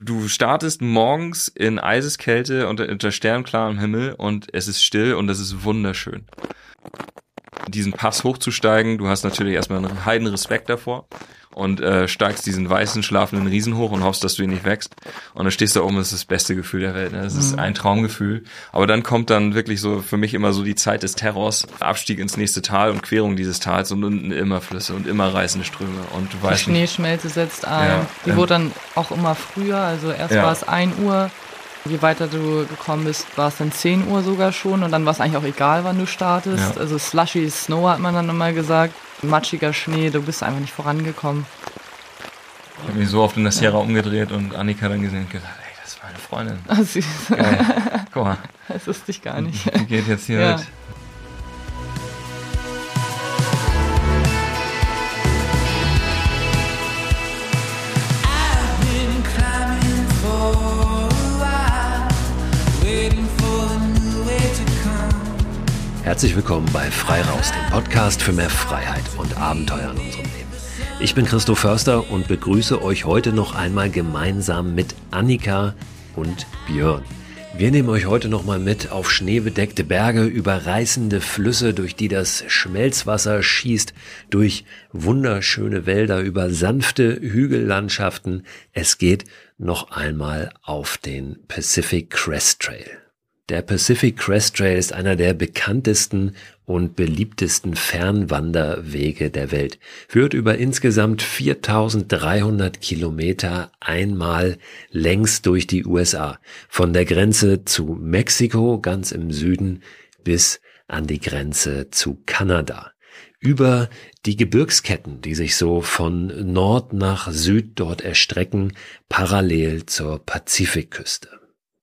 Du startest morgens in Eiseskälte unter, unter sternklarem Himmel und es ist still und es ist wunderschön. Diesen Pass hochzusteigen, du hast natürlich erstmal einen heiden Respekt davor und äh, steigst diesen weißen schlafenden Riesen hoch und hoffst, dass du ihn nicht wächst. Und dann stehst du da oben, das ist das beste Gefühl der Welt. Ne? Das ist mhm. ein Traumgefühl. Aber dann kommt dann wirklich so für mich immer so die Zeit des Terrors, Abstieg ins nächste Tal und Querung dieses Tals und unten immer Flüsse und immer reißende Ströme. Und du weißt die Schneeschmelze setzt ein. Ja, die ähm, wurde dann auch immer früher. Also erst ja. war es ein Uhr. Je weiter du gekommen bist, war es dann 10 Uhr sogar schon und dann war es eigentlich auch egal, wann du startest. Ja. Also Slushy Snow hat man dann immer gesagt matschiger Schnee, du bist einfach nicht vorangekommen. Ich habe mich so oft in der Sierra umgedreht und Annika dann gesehen und gesagt, ey, das ist meine Freundin. Ah, süß. Geil. Guck mal. Das wusste ich gar nicht. Die geht jetzt hier ja. mit. Herzlich willkommen bei Frei Raus, dem Podcast für mehr Freiheit und Abenteuer in unserem Leben. Ich bin Christo Förster und begrüße euch heute noch einmal gemeinsam mit Annika und Björn. Wir nehmen euch heute nochmal mit auf schneebedeckte Berge, über reißende Flüsse, durch die das Schmelzwasser schießt, durch wunderschöne Wälder, über sanfte Hügellandschaften. Es geht noch einmal auf den Pacific Crest Trail. Der Pacific Crest Trail ist einer der bekanntesten und beliebtesten Fernwanderwege der Welt. Führt über insgesamt 4300 Kilometer einmal längs durch die USA. Von der Grenze zu Mexiko ganz im Süden bis an die Grenze zu Kanada. Über die Gebirgsketten, die sich so von Nord nach Süd dort erstrecken, parallel zur Pazifikküste.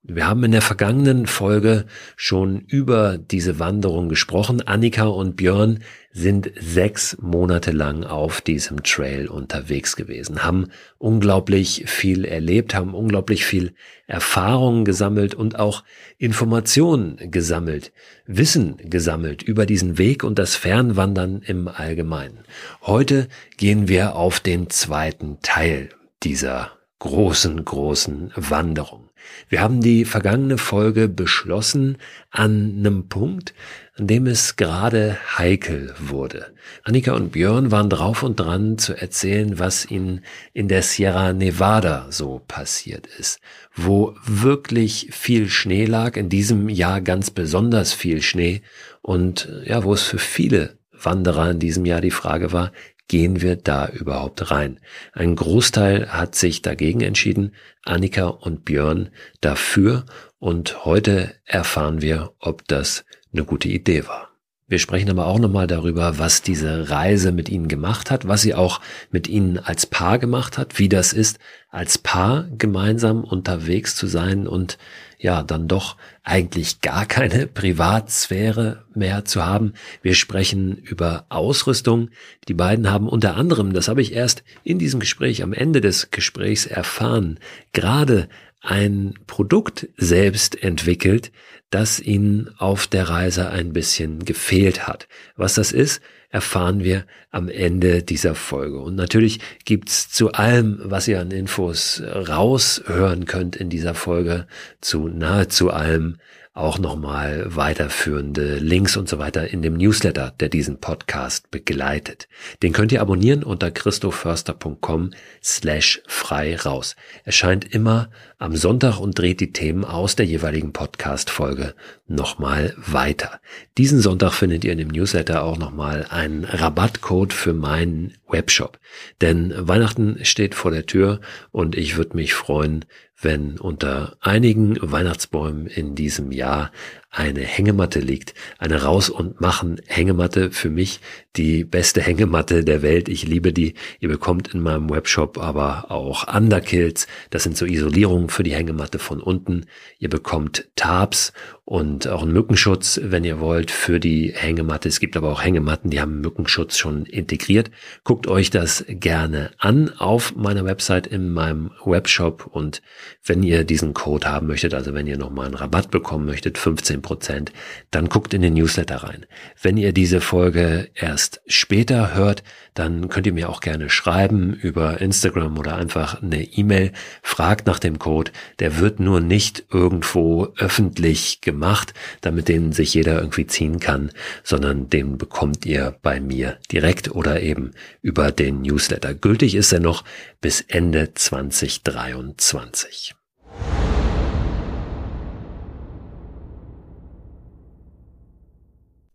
Wir haben in der vergangenen Folge schon über diese Wanderung gesprochen. Annika und Björn sind sechs Monate lang auf diesem Trail unterwegs gewesen, haben unglaublich viel erlebt, haben unglaublich viel Erfahrungen gesammelt und auch Informationen gesammelt, Wissen gesammelt über diesen Weg und das Fernwandern im Allgemeinen. Heute gehen wir auf den zweiten Teil dieser großen, großen Wanderung. Wir haben die vergangene Folge beschlossen an einem Punkt, an dem es gerade heikel wurde. Annika und Björn waren drauf und dran zu erzählen, was ihnen in der Sierra Nevada so passiert ist, wo wirklich viel Schnee lag, in diesem Jahr ganz besonders viel Schnee und ja, wo es für viele Wanderer in diesem Jahr die Frage war, gehen wir da überhaupt rein? Ein Großteil hat sich dagegen entschieden, Annika und Björn dafür und heute erfahren wir, ob das eine gute Idee war. Wir sprechen aber auch nochmal darüber, was diese Reise mit ihnen gemacht hat, was sie auch mit ihnen als Paar gemacht hat, wie das ist, als Paar gemeinsam unterwegs zu sein und ja, dann doch eigentlich gar keine Privatsphäre mehr zu haben. Wir sprechen über Ausrüstung. Die beiden haben unter anderem, das habe ich erst in diesem Gespräch am Ende des Gesprächs erfahren, gerade ein Produkt selbst entwickelt, das ihnen auf der Reise ein bisschen gefehlt hat. Was das ist, erfahren wir am Ende dieser Folge. Und natürlich gibt's zu allem, was ihr an Infos raushören könnt in dieser Folge, zu nahezu allem auch nochmal weiterführende Links und so weiter in dem Newsletter, der diesen Podcast begleitet. Den könnt ihr abonnieren unter christoförster.com slash frei raus. Erscheint immer am Sonntag und dreht die Themen aus der jeweiligen Podcast-Folge nochmal weiter. Diesen Sonntag findet ihr in dem Newsletter auch nochmal einen Rabattcode für meinen Webshop. Denn Weihnachten steht vor der Tür und ich würde mich freuen, wenn unter einigen Weihnachtsbäumen in diesem Jahr eine Hängematte liegt. Eine Raus- und Machen-Hängematte. Für mich die beste Hängematte der Welt. Ich liebe die. Ihr bekommt in meinem Webshop aber auch Underkills. Das sind so Isolierungen für die Hängematte von unten. Ihr bekommt Tabs und auch einen Mückenschutz, wenn ihr wollt, für die Hängematte. Es gibt aber auch Hängematten, die haben Mückenschutz schon integriert. Guckt euch das gerne an auf meiner Website in meinem Webshop und wenn ihr diesen Code haben möchtet, also wenn ihr nochmal einen Rabatt bekommen möchtet, 15 Prozent, dann guckt in den Newsletter rein. Wenn ihr diese Folge erst später hört, dann könnt ihr mir auch gerne schreiben über Instagram oder einfach eine E-Mail. Fragt nach dem Code. Der wird nur nicht irgendwo öffentlich gemacht, damit den sich jeder irgendwie ziehen kann, sondern den bekommt ihr bei mir direkt oder eben über den Newsletter. Gültig ist er noch bis Ende 2023.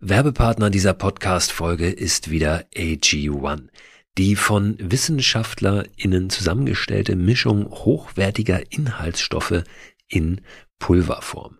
Werbepartner dieser Podcast-Folge ist wieder AG1. Die von WissenschaftlerInnen zusammengestellte Mischung hochwertiger Inhaltsstoffe in Pulverform.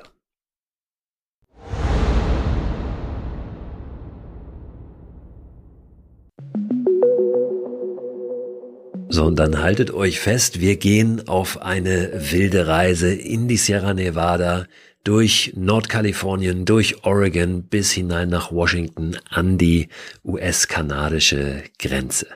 So, und dann haltet euch fest, wir gehen auf eine wilde Reise in die Sierra Nevada, durch Nordkalifornien, durch Oregon bis hinein nach Washington an die US-kanadische Grenze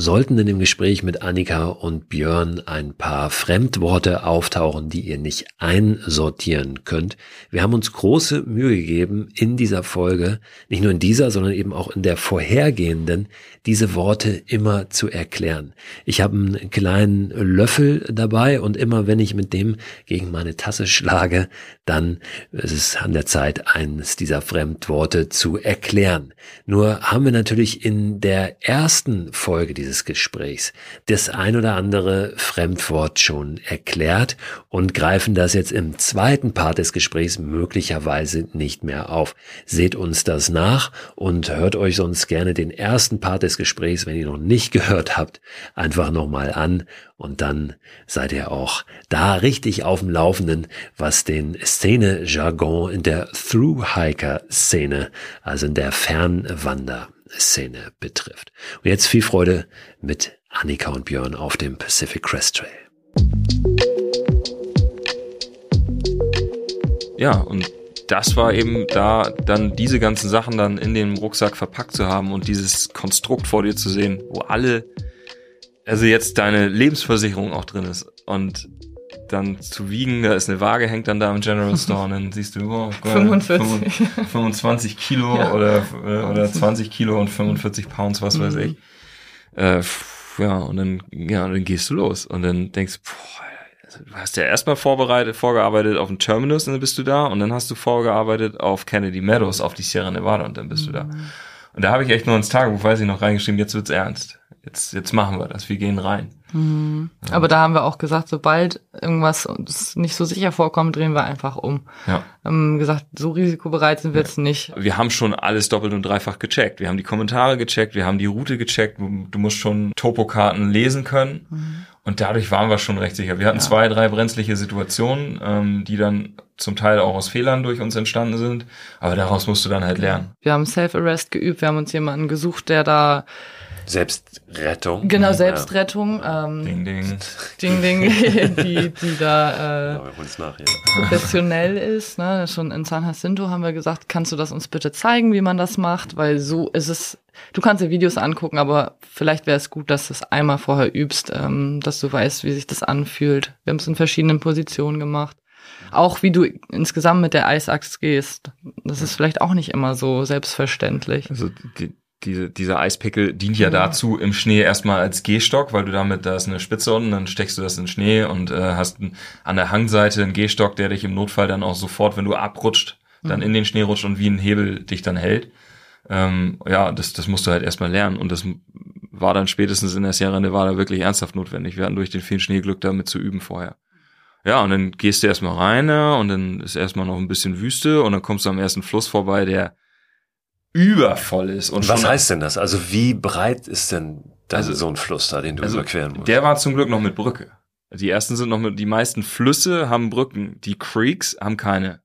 sollten in dem Gespräch mit Annika und Björn ein paar Fremdworte auftauchen, die ihr nicht einsortieren könnt. Wir haben uns große Mühe gegeben, in dieser Folge, nicht nur in dieser, sondern eben auch in der vorhergehenden, diese Worte immer zu erklären. Ich habe einen kleinen Löffel dabei und immer wenn ich mit dem gegen meine Tasse schlage, dann ist es an der Zeit, eines dieser Fremdworte zu erklären. Nur haben wir natürlich in der ersten Folge dieses Gesprächs das ein oder andere Fremdwort schon erklärt und greifen das jetzt im zweiten Part des Gesprächs möglicherweise nicht mehr auf. Seht uns das nach und hört euch sonst gerne den ersten Part des Gesprächs, wenn ihr noch nicht gehört habt, einfach nochmal an und dann seid ihr auch da richtig auf dem Laufenden, was den Szene-Jargon in der Thru-Hiker-Szene, also in der Fernwander-Szene betrifft. Und jetzt viel Freude mit Annika und Björn auf dem Pacific Crest Trail. Ja, und das war eben da, dann diese ganzen Sachen dann in den Rucksack verpackt zu haben und dieses Konstrukt vor dir zu sehen, wo alle also jetzt deine Lebensversicherung auch drin ist und dann zu wiegen, da ist eine Waage, hängt dann da im General Store und dann siehst du, oh, 45. 25 Kilo ja. oder, oder 20 Kilo und 45 Pounds, was mhm. weiß ich. Äh, ja, und dann, ja, und dann gehst du los und dann denkst, boah, du hast ja erstmal vorbereitet, vorgearbeitet auf den Terminus und dann bist du da und dann hast du vorgearbeitet auf Kennedy Meadows, auf die Sierra Nevada und dann bist mhm. du da. Mhm. Und da habe ich echt nur ins Tagebuch, weiß ich noch, reingeschrieben, jetzt wird's ernst. Jetzt, jetzt machen wir das, wir gehen rein. Mhm. Ja. Aber da haben wir auch gesagt, sobald irgendwas uns nicht so sicher vorkommt, drehen wir einfach um. Ja. Haben gesagt, so risikobereit sind wir ja. jetzt nicht. Wir haben schon alles doppelt und dreifach gecheckt. Wir haben die Kommentare gecheckt, wir haben die Route gecheckt. Du musst schon Topokarten lesen können. Mhm. Und dadurch waren wir schon recht sicher. Wir hatten ja. zwei, drei brenzliche Situationen, ähm, die dann zum Teil auch aus Fehlern durch uns entstanden sind. Aber daraus musst du dann halt lernen. Wir haben Self-Arrest geübt. Wir haben uns jemanden gesucht, der da Selbstrettung. Genau, Selbstrettung. Ja. Ähm, ding, ding. Ding, ding, die, die da äh, ja, nach, ja. professionell ist. Ne? Schon in San Jacinto haben wir gesagt, kannst du das uns bitte zeigen, wie man das macht? Weil so ist es, du kannst dir Videos angucken, aber vielleicht wäre es gut, dass du es einmal vorher übst, ähm, dass du weißt, wie sich das anfühlt. Wir haben es in verschiedenen Positionen gemacht. Auch wie du insgesamt mit der Eisachs gehst. Das ist vielleicht auch nicht immer so selbstverständlich. Also die, diese, dieser Eispickel dient ja, ja dazu im Schnee erstmal als Gehstock, weil du damit, da ist eine Spitze unten, dann steckst du das in den Schnee und äh, hast an der Hangseite einen Gehstock, der dich im Notfall dann auch sofort, wenn du abrutscht, dann mhm. in den Schnee rutscht und wie ein Hebel dich dann hält. Ähm, ja, das, das musst du halt erstmal lernen und das war dann spätestens in der Sierra Nevada wirklich ernsthaft notwendig. Wir hatten durch den vielen Schneeglück damit zu üben vorher. Ja, und dann gehst du erstmal rein ja, und dann ist erstmal noch ein bisschen Wüste und dann kommst du am ersten Fluss vorbei, der übervoll ist. Und Was heißt denn das? Also wie breit ist denn also, so ein Fluss da, den du also überqueren musst? Der war zum Glück noch mit Brücke. Die ersten sind noch mit, die meisten Flüsse haben Brücken. Die Creeks haben keine.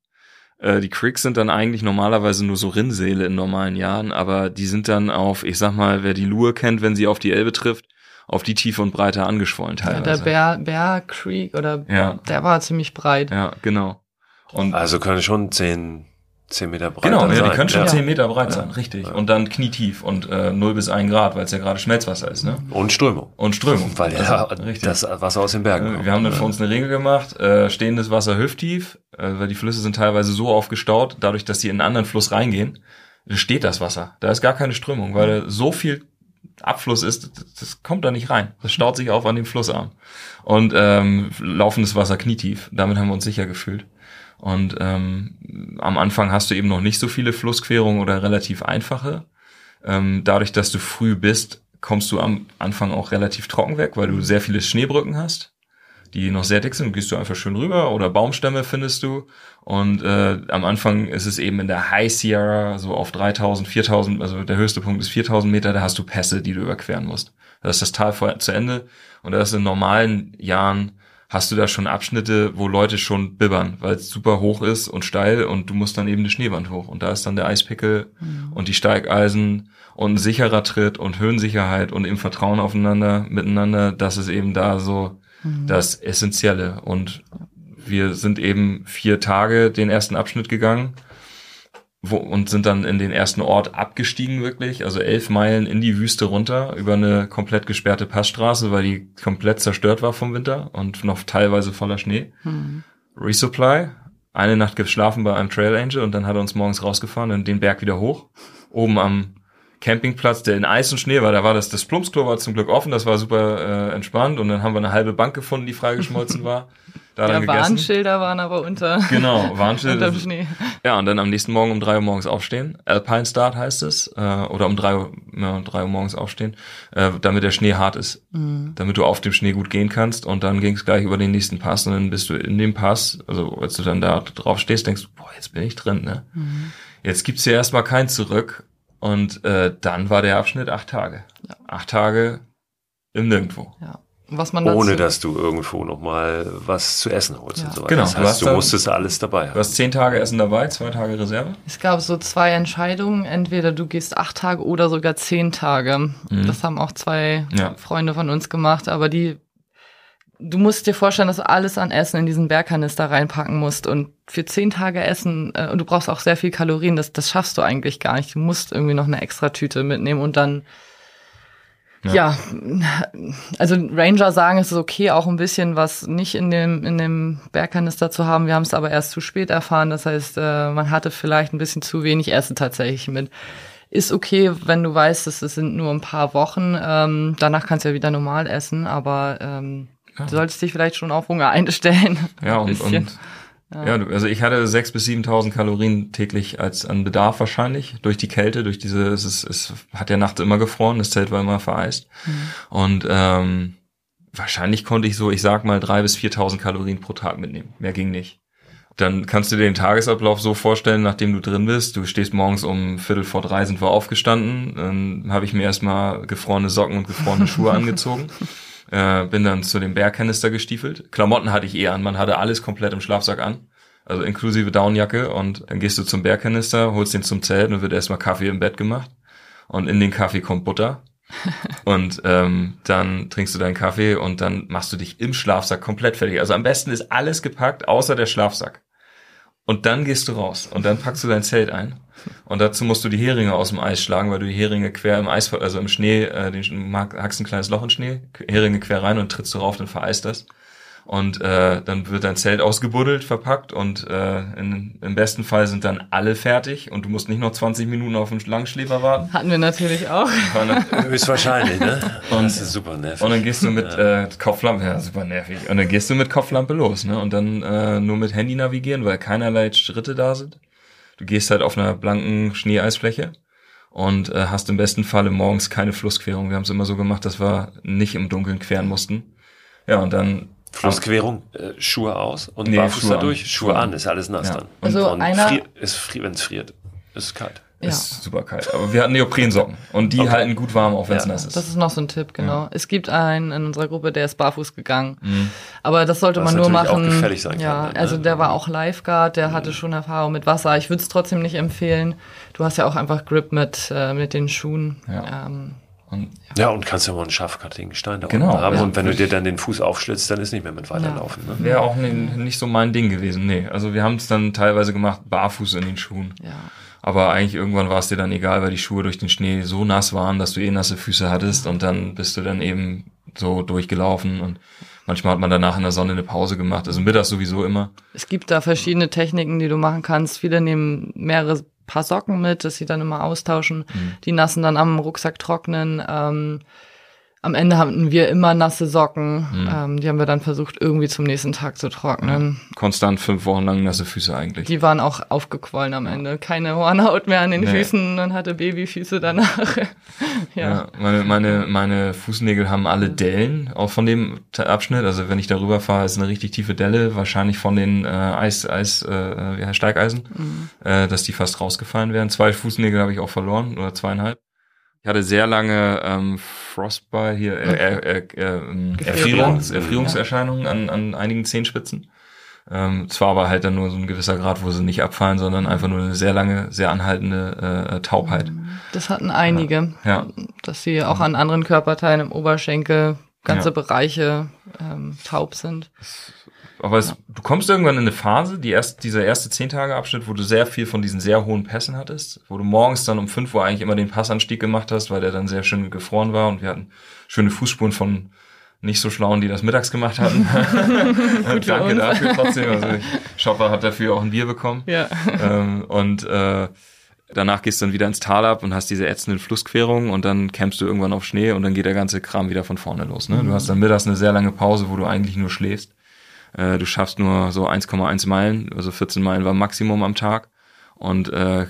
Äh, die Creeks sind dann eigentlich normalerweise nur so Rinnsäle in normalen Jahren, aber die sind dann auf, ich sag mal, wer die Lure kennt, wenn sie auf die Elbe trifft, auf die Tiefe und Breite angeschwollen teilweise. Ja, der Bear, Bear Creek oder ja. der war ziemlich breit. Ja, genau. Und also können schon zehn 10 Meter breit Genau, ja, die können schon ja. 10 Meter breit sein, richtig. Ja. Und dann knietief und äh, 0 bis 1 Grad, weil es ja gerade Schmelzwasser ist. Ne? Und Strömung. Und Strömung. Weil ja also, das Wasser aus den Bergen kommt. Wir haben dann für uns eine Regel gemacht, äh, stehendes Wasser hüfttief, äh, weil die Flüsse sind teilweise so aufgestaut, dadurch, dass sie in einen anderen Fluss reingehen, steht das Wasser. Da ist gar keine Strömung, weil so viel Abfluss ist, das kommt da nicht rein. Das staut sich auf an dem Flussarm. Und ähm, laufendes Wasser knietief. Damit haben wir uns sicher gefühlt. Und ähm, am Anfang hast du eben noch nicht so viele Flussquerungen oder relativ einfache. Ähm, dadurch, dass du früh bist, kommst du am Anfang auch relativ trocken weg, weil du sehr viele Schneebrücken hast, die noch sehr dick sind. Gehst du einfach schön rüber oder Baumstämme findest du. Und äh, am Anfang ist es eben in der High Sierra so auf 3000, 4000, also der höchste Punkt ist 4000 Meter, da hast du Pässe, die du überqueren musst. Da ist das Tal vor, zu Ende und da ist in normalen Jahren hast du da schon Abschnitte, wo Leute schon bibbern, weil es super hoch ist und steil und du musst dann eben eine Schneewand hoch. Und da ist dann der Eispickel mhm. und die Steigeisen und ein sicherer Tritt und Höhensicherheit und im Vertrauen aufeinander, miteinander, das ist eben da so mhm. das Essentielle. Und wir sind eben vier Tage den ersten Abschnitt gegangen wo, und sind dann in den ersten Ort abgestiegen wirklich, also elf Meilen in die Wüste runter über eine komplett gesperrte Passstraße, weil die komplett zerstört war vom Winter und noch teilweise voller Schnee. Mhm. Resupply, eine Nacht geschlafen bei einem Trail Angel und dann hat er uns morgens rausgefahren und den Berg wieder hoch. Oben am Campingplatz, der in Eis und Schnee war, da war das, das Plumpsklo war zum Glück offen, das war super äh, entspannt und dann haben wir eine halbe Bank gefunden, die freigeschmolzen war. da ja, Warnschilder waren aber unter. Genau, Warnschilder. unterm Schnee. Ja, und dann am nächsten Morgen um drei Uhr morgens aufstehen. Alpine Start heißt es. Äh, oder um drei Uhr, ja, drei Uhr morgens aufstehen, äh, damit der Schnee hart ist. Mhm. Damit du auf dem Schnee gut gehen kannst. Und dann ging es gleich über den nächsten Pass und dann bist du in dem Pass, also als du dann da drauf stehst, denkst du, boah, jetzt bin ich drin, ne? Mhm. Jetzt gibt's ja erstmal kein Zurück. Und äh, dann war der Abschnitt acht Tage. Ja. Acht Tage im Nirgendwo. Ja was man dazu Ohne dass du irgendwo nochmal was zu essen holst ja. und so weiter. Genau, das heißt, du, du musstest alles dabei haben. Du hast zehn Tage Essen dabei, zwei Tage Reserve? Es gab so zwei Entscheidungen. Entweder du gehst acht Tage oder sogar zehn Tage. Mhm. Das haben auch zwei ja. Freunde von uns gemacht, aber die du musst dir vorstellen, dass du alles an Essen in diesen Bergkanister reinpacken musst und für zehn Tage Essen äh, und du brauchst auch sehr viel Kalorien, das, das schaffst du eigentlich gar nicht. Du musst irgendwie noch eine extra Tüte mitnehmen und dann ja. ja. also Ranger sagen, es ist okay, auch ein bisschen was nicht in dem, in dem Bergkanister zu haben. Wir haben es aber erst zu spät erfahren. Das heißt, äh, man hatte vielleicht ein bisschen zu wenig Essen tatsächlich mit. Ist okay, wenn du weißt, es sind nur ein paar Wochen. Ähm, danach kannst du ja wieder normal essen, aber ähm, ja. du solltest dich vielleicht schon auf Hunger einstellen. Ja, und, und ja. ja, also ich hatte sechs bis 7.000 Kalorien täglich als an Bedarf wahrscheinlich durch die Kälte, durch diese, es, ist, es hat ja nachts immer gefroren, das Zelt war immer vereist mhm. und ähm, wahrscheinlich konnte ich so, ich sag mal drei bis 4.000 Kalorien pro Tag mitnehmen. Mehr ging nicht. Dann kannst du dir den Tagesablauf so vorstellen, nachdem du drin bist. Du stehst morgens um Viertel vor drei, sind wir aufgestanden. Dann habe ich mir erstmal gefrorene Socken und gefrorene Schuhe angezogen. Äh, bin dann zu dem Bergkanister gestiefelt. Klamotten hatte ich eh an, man hatte alles komplett im Schlafsack an. Also inklusive Downjacke und dann gehst du zum Bergkanister, holst den zum Zelt und wird erstmal Kaffee im Bett gemacht. Und in den Kaffee kommt Butter. und ähm, dann trinkst du deinen Kaffee und dann machst du dich im Schlafsack komplett fertig. Also am besten ist alles gepackt, außer der Schlafsack. Und dann gehst du raus und dann packst du dein Zelt ein. Und dazu musst du die Heringe aus dem Eis schlagen, weil du die Heringe quer im Eis, also im Schnee, äh, den hackst ein kleines Loch in Schnee, Heringe quer rein und trittst du rauf, dann vereist das. Und äh, dann wird dein Zelt ausgebuddelt, verpackt und äh, in, im besten Fall sind dann alle fertig und du musst nicht noch 20 Minuten auf den Langschläfer warten. Hatten wir natürlich auch. Höchstwahrscheinlich, ne? Und, das ist super nervig. Und dann gehst du mit äh, Kopflampe, ja, super nervig. Und dann gehst du mit Kopflampe los, ne? Und dann äh, nur mit Handy navigieren, weil keinerlei Schritte da sind. Du gehst halt auf einer blanken Schneeeisfläche und äh, hast im besten Falle morgens keine Flussquerung. Wir haben es immer so gemacht, dass wir nicht im Dunkeln queren mussten. Ja, und dann Flussquerung, äh, Schuhe aus und nee, barfuß Schuhe dadurch, an. Schuhe an, ist alles nass ja. dann. Und, also und einer frier, ist, frier, wenn es friert, ist es kalt. Ja. Ist super kalt. Aber wir hatten Neoprensocken und die okay. halten gut warm, auch wenn es ja. nass ist. Das ist noch so ein Tipp, genau. Ja. Es gibt einen in unserer Gruppe, der ist barfuß gegangen. Mhm. Aber das sollte Was man nur machen. Auch gefährlich sein ja, kann, ne? also der war auch Lifeguard, der mhm. hatte schon Erfahrung mit Wasser. Ich würde es trotzdem nicht empfehlen. Du hast ja auch einfach Grip mit, äh, mit den Schuhen. Ja. Ähm, und, ja. ja, und kannst ja mal einen scharfkantigen Stein da genau, haben. Ja, und wenn du dir dann den Fuß aufschlitzt, dann ist nicht mehr mit weiterlaufen. Ja. Ne? Wäre auch nicht, nicht so mein Ding gewesen. Nee, also wir haben es dann teilweise gemacht, barfuß in den Schuhen. Ja. Aber eigentlich irgendwann war es dir dann egal, weil die Schuhe durch den Schnee so nass waren, dass du eh nasse Füße hattest und dann bist du dann eben so durchgelaufen und manchmal hat man danach in der Sonne eine Pause gemacht. Also mittags sowieso immer. Es gibt da verschiedene Techniken, die du machen kannst. Viele nehmen mehrere paar Socken mit, dass sie dann immer austauschen. Mhm. Die nassen dann am Rucksack trocknen. Ähm, am Ende hatten wir immer nasse Socken. Mhm. Ähm, die haben wir dann versucht, irgendwie zum nächsten Tag zu trocknen. Ja. Konstant fünf Wochen lang nasse Füße eigentlich. Die waren auch aufgequollen am Ende. Keine Hornhaut mehr an den nee. Füßen und hatte Babyfüße danach. ja. ja. meine, meine, meine Fußnägel haben alle Dellen, auch von dem Abschnitt. Also wenn ich darüber fahre, ist eine richtig tiefe Delle, wahrscheinlich von den äh, Eis, Eis, äh, ja, Steigeisen, mhm. äh, dass die fast rausgefallen wären. Zwei Fußnägel habe ich auch verloren oder zweieinhalb. Ich hatte sehr lange ähm, Frostbite hier, äh, äh, äh, äh, Erfrierungs, Erfrierungserscheinungen an, an einigen Zehenspitzen. Ähm, zwar aber halt dann nur so ein gewisser Grad, wo sie nicht abfallen, sondern einfach nur eine sehr lange, sehr anhaltende äh, Taubheit. Das hatten einige, ja. dass sie auch an anderen Körperteilen im Oberschenkel ganze ja. Bereiche ähm, taub sind. Aber es, du kommst irgendwann in eine Phase, die erst, dieser erste zehn Tage Abschnitt, wo du sehr viel von diesen sehr hohen Pässen hattest, wo du morgens dann um fünf Uhr eigentlich immer den Passanstieg gemacht hast, weil der dann sehr schön gefroren war und wir hatten schöne Fußspuren von nicht so schlauen, die das mittags gemacht hatten. Danke dafür trotzdem. Also Schopper hat dafür auch ein Bier bekommen. Ja. Ähm, und äh, danach gehst du dann wieder ins Tal ab und hast diese ätzenden Flussquerungen und dann campst du irgendwann auf Schnee und dann geht der ganze Kram wieder von vorne los. Ne? Du hast dann mittags eine sehr lange Pause, wo du eigentlich nur schläfst. Äh, du schaffst nur so 1,1 Meilen, also 14 Meilen war Maximum am Tag. Und äh,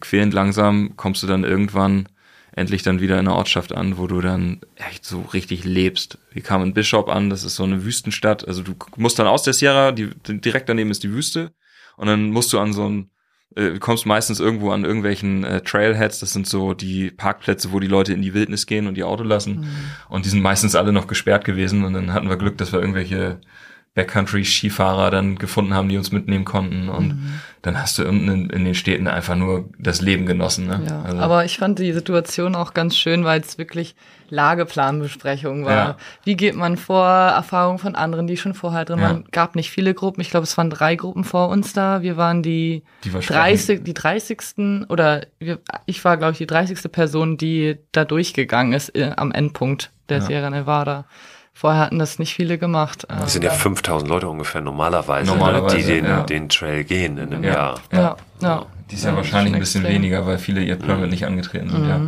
quälend langsam kommst du dann irgendwann endlich dann wieder in einer Ortschaft an, wo du dann echt so richtig lebst. Wir kamen in Bishop an, das ist so eine Wüstenstadt. Also du musst dann aus der Sierra, die, direkt daneben ist die Wüste. Und dann musst du an so ein, äh, du kommst meistens irgendwo an irgendwelchen äh, Trailheads, das sind so die Parkplätze, wo die Leute in die Wildnis gehen und die Auto lassen. Mhm. Und die sind meistens alle noch gesperrt gewesen. Und dann hatten wir Glück, dass wir irgendwelche Backcountry-Skifahrer dann gefunden haben, die uns mitnehmen konnten. Und mhm. dann hast du unten in, in, den Städten einfach nur das Leben genossen. Ne? Ja, also. Aber ich fand die Situation auch ganz schön, weil es wirklich Lageplanbesprechung war. Ja. Wie geht man vor? Erfahrungen von anderen, die schon vorher drin waren. Ja. Gab nicht viele Gruppen. Ich glaube, es waren drei Gruppen vor uns da. Wir waren die, die 30, die 30. oder wir, ich war, glaube ich, die 30. Person, die da durchgegangen ist äh, am Endpunkt der. Sierra Nevada. Vorher hatten das nicht viele gemacht. Das sind ja 5000 Leute ungefähr normalerweise, normalerweise die den, ja. den Trail gehen in einem ja. Jahr. Ja, ja. ja. Die ist ja, wahrscheinlich ein bisschen extrem. weniger, weil viele ihr Permit mhm. nicht angetreten sind, mhm. ja.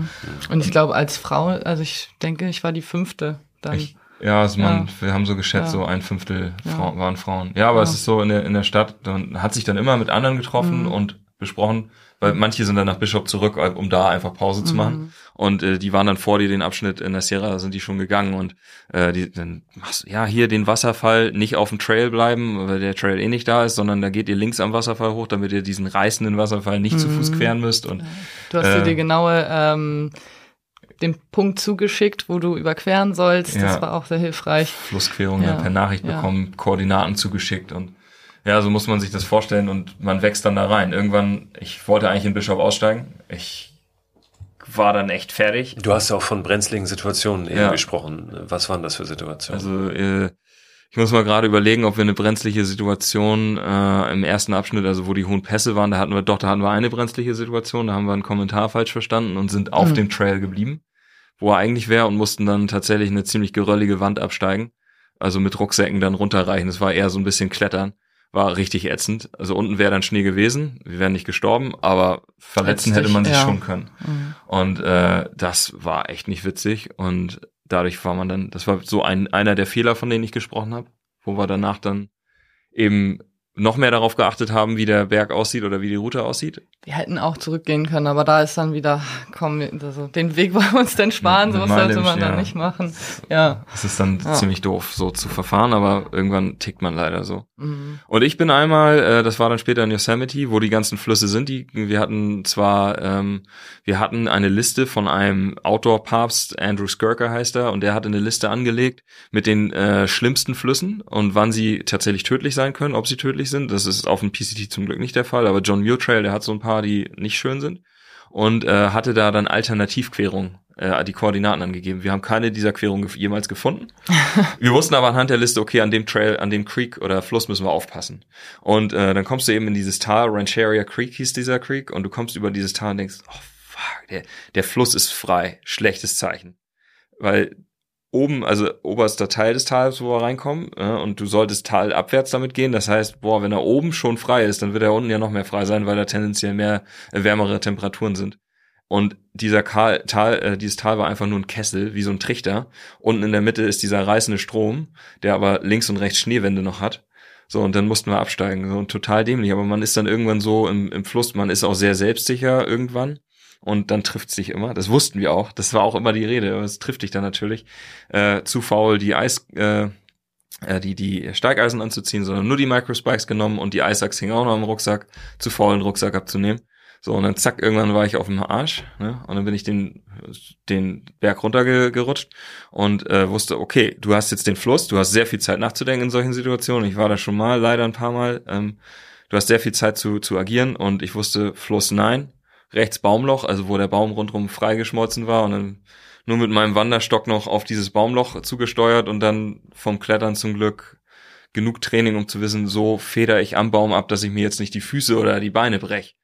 Und ich glaube, als Frau, also ich denke, ich war die fünfte dann. Ich? Ja, also man, ja. wir haben so geschätzt, ja. so ein Fünftel Frauen, waren Frauen. Ja, aber es ist so in der, in der Stadt, dann hat sich dann immer mit anderen getroffen mhm. und besprochen, weil manche sind dann nach Bishop zurück, um da einfach Pause zu machen. Mhm. Und äh, die waren dann vor dir den Abschnitt in der Sierra, sind die schon gegangen und äh, die dann machst ja hier den Wasserfall nicht auf dem Trail bleiben, weil der Trail eh nicht da ist, sondern da geht ihr links am Wasserfall hoch, damit ihr diesen reißenden Wasserfall nicht mhm. zu Fuß mhm. queren müsst. Und du hast äh, dir die genaue ähm, den Punkt zugeschickt, wo du überqueren sollst. Ja, das war auch sehr hilfreich. Flussquerung ja, per Nachricht ja. bekommen, Koordinaten zugeschickt und ja, so muss man sich das vorstellen und man wächst dann da rein. Irgendwann, ich wollte eigentlich in Bischof aussteigen. Ich war dann echt fertig. Du hast ja auch von brenzligen Situationen eben ja. gesprochen. Was waren das für Situationen? Also äh, ich muss mal gerade überlegen, ob wir eine brenzliche Situation äh, im ersten Abschnitt, also wo die hohen Pässe waren, da hatten wir doch, da hatten wir eine brenzliche Situation, da haben wir einen Kommentar falsch verstanden und sind auf mhm. dem Trail geblieben, wo er eigentlich wäre und mussten dann tatsächlich eine ziemlich geröllige Wand absteigen. Also mit Rucksäcken dann runterreichen. Das war eher so ein bisschen Klettern war richtig ätzend. Also unten wäre dann Schnee gewesen, wir wären nicht gestorben, aber verletzen hätte man sich ja. schon können. Mhm. Und äh, das war echt nicht witzig und dadurch war man dann, das war so ein einer der Fehler, von denen ich gesprochen habe, wo wir danach dann eben noch mehr darauf geachtet haben, wie der Berg aussieht oder wie die Route aussieht. Wir hätten auch zurückgehen können, aber da ist dann wieder, komm, also den Weg wollen wir uns denn sparen, sowas sollte man ja. dann nicht machen. Ja. Es ist dann ja. ziemlich doof, so zu verfahren, aber irgendwann tickt man leider so. Mhm. Und ich bin einmal, äh, das war dann später in Yosemite, wo die ganzen Flüsse sind, die wir hatten zwar, ähm, wir hatten eine Liste von einem Outdoor-Papst, Andrew Skirker heißt er, und der hatte eine Liste angelegt mit den äh, schlimmsten Flüssen und wann sie tatsächlich tödlich sein können, ob sie tödlich tödlich sind. Das ist auf dem PCT zum Glück nicht der Fall, aber John Muir Trail, der hat so ein paar, die nicht schön sind. Und äh, hatte da dann Alternativquerungen äh, die Koordinaten angegeben. Wir haben keine dieser Querungen jemals gefunden. wir wussten aber anhand der Liste, okay, an dem Trail, an dem Creek oder Fluss müssen wir aufpassen. Und äh, dann kommst du eben in dieses Tal, Rancheria Creek hieß dieser Creek, und du kommst über dieses Tal und denkst, oh fuck, der, der Fluss ist frei, schlechtes Zeichen. Weil oben, also oberster Teil des Tals, wo wir reinkommen, äh, und du solltest talabwärts damit gehen. Das heißt, boah, wenn er oben schon frei ist, dann wird er unten ja noch mehr frei sein, weil da tendenziell mehr äh, wärmere Temperaturen sind. Und dieser Tal, Tal äh, dieses Tal war einfach nur ein Kessel, wie so ein Trichter. Unten in der Mitte ist dieser reißende Strom, der aber links und rechts Schneewände noch hat. So, und dann mussten wir absteigen. So, total dämlich. Aber man ist dann irgendwann so im, im Fluss, man ist auch sehr selbstsicher irgendwann und dann trifft sich immer. Das wussten wir auch. Das war auch immer die Rede. Aber es trifft dich dann natürlich. Äh, zu faul, die Eis, äh, äh, die, die Steigeisen anzuziehen, sondern nur die Microspikes genommen und die Eisachs hingen auch noch im Rucksack. Zu faul, den Rucksack abzunehmen. So, und dann zack, irgendwann war ich auf dem Arsch, ne? Und dann bin ich den, den Berg runtergerutscht und äh, wusste, okay, du hast jetzt den Fluss, du hast sehr viel Zeit nachzudenken in solchen Situationen. Ich war da schon mal, leider ein paar Mal. Ähm, du hast sehr viel Zeit zu, zu agieren und ich wusste, Fluss nein, rechts Baumloch, also wo der Baum rundherum freigeschmolzen war und dann nur mit meinem Wanderstock noch auf dieses Baumloch zugesteuert und dann vom Klettern zum Glück genug Training, um zu wissen, so feder ich am Baum ab, dass ich mir jetzt nicht die Füße oder die Beine brech.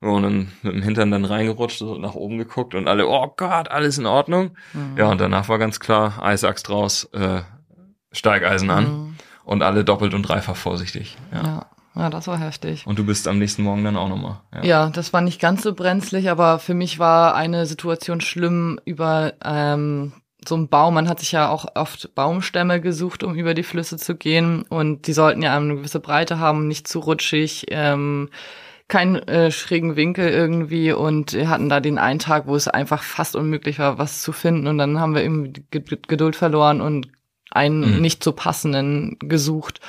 Und dann mit dem Hintern dann reingerutscht, so nach oben geguckt und alle, oh Gott, alles in Ordnung. Mhm. Ja, und danach war ganz klar, Eisachs draus, äh, Steigeisen an mhm. und alle doppelt und dreifach vorsichtig. Ja. ja. Ja, das war heftig. Und du bist am nächsten Morgen dann auch nochmal. Ja. ja, das war nicht ganz so brenzlig, aber für mich war eine Situation schlimm über ähm, so einen Baum. Man hat sich ja auch oft Baumstämme gesucht, um über die Flüsse zu gehen. Und die sollten ja eine gewisse Breite haben, nicht zu rutschig. Ähm, keinen äh, schrägen Winkel irgendwie und wir hatten da den einen Tag, wo es einfach fast unmöglich war, was zu finden und dann haben wir eben Geduld verloren und einen mhm. nicht so passenden gesucht.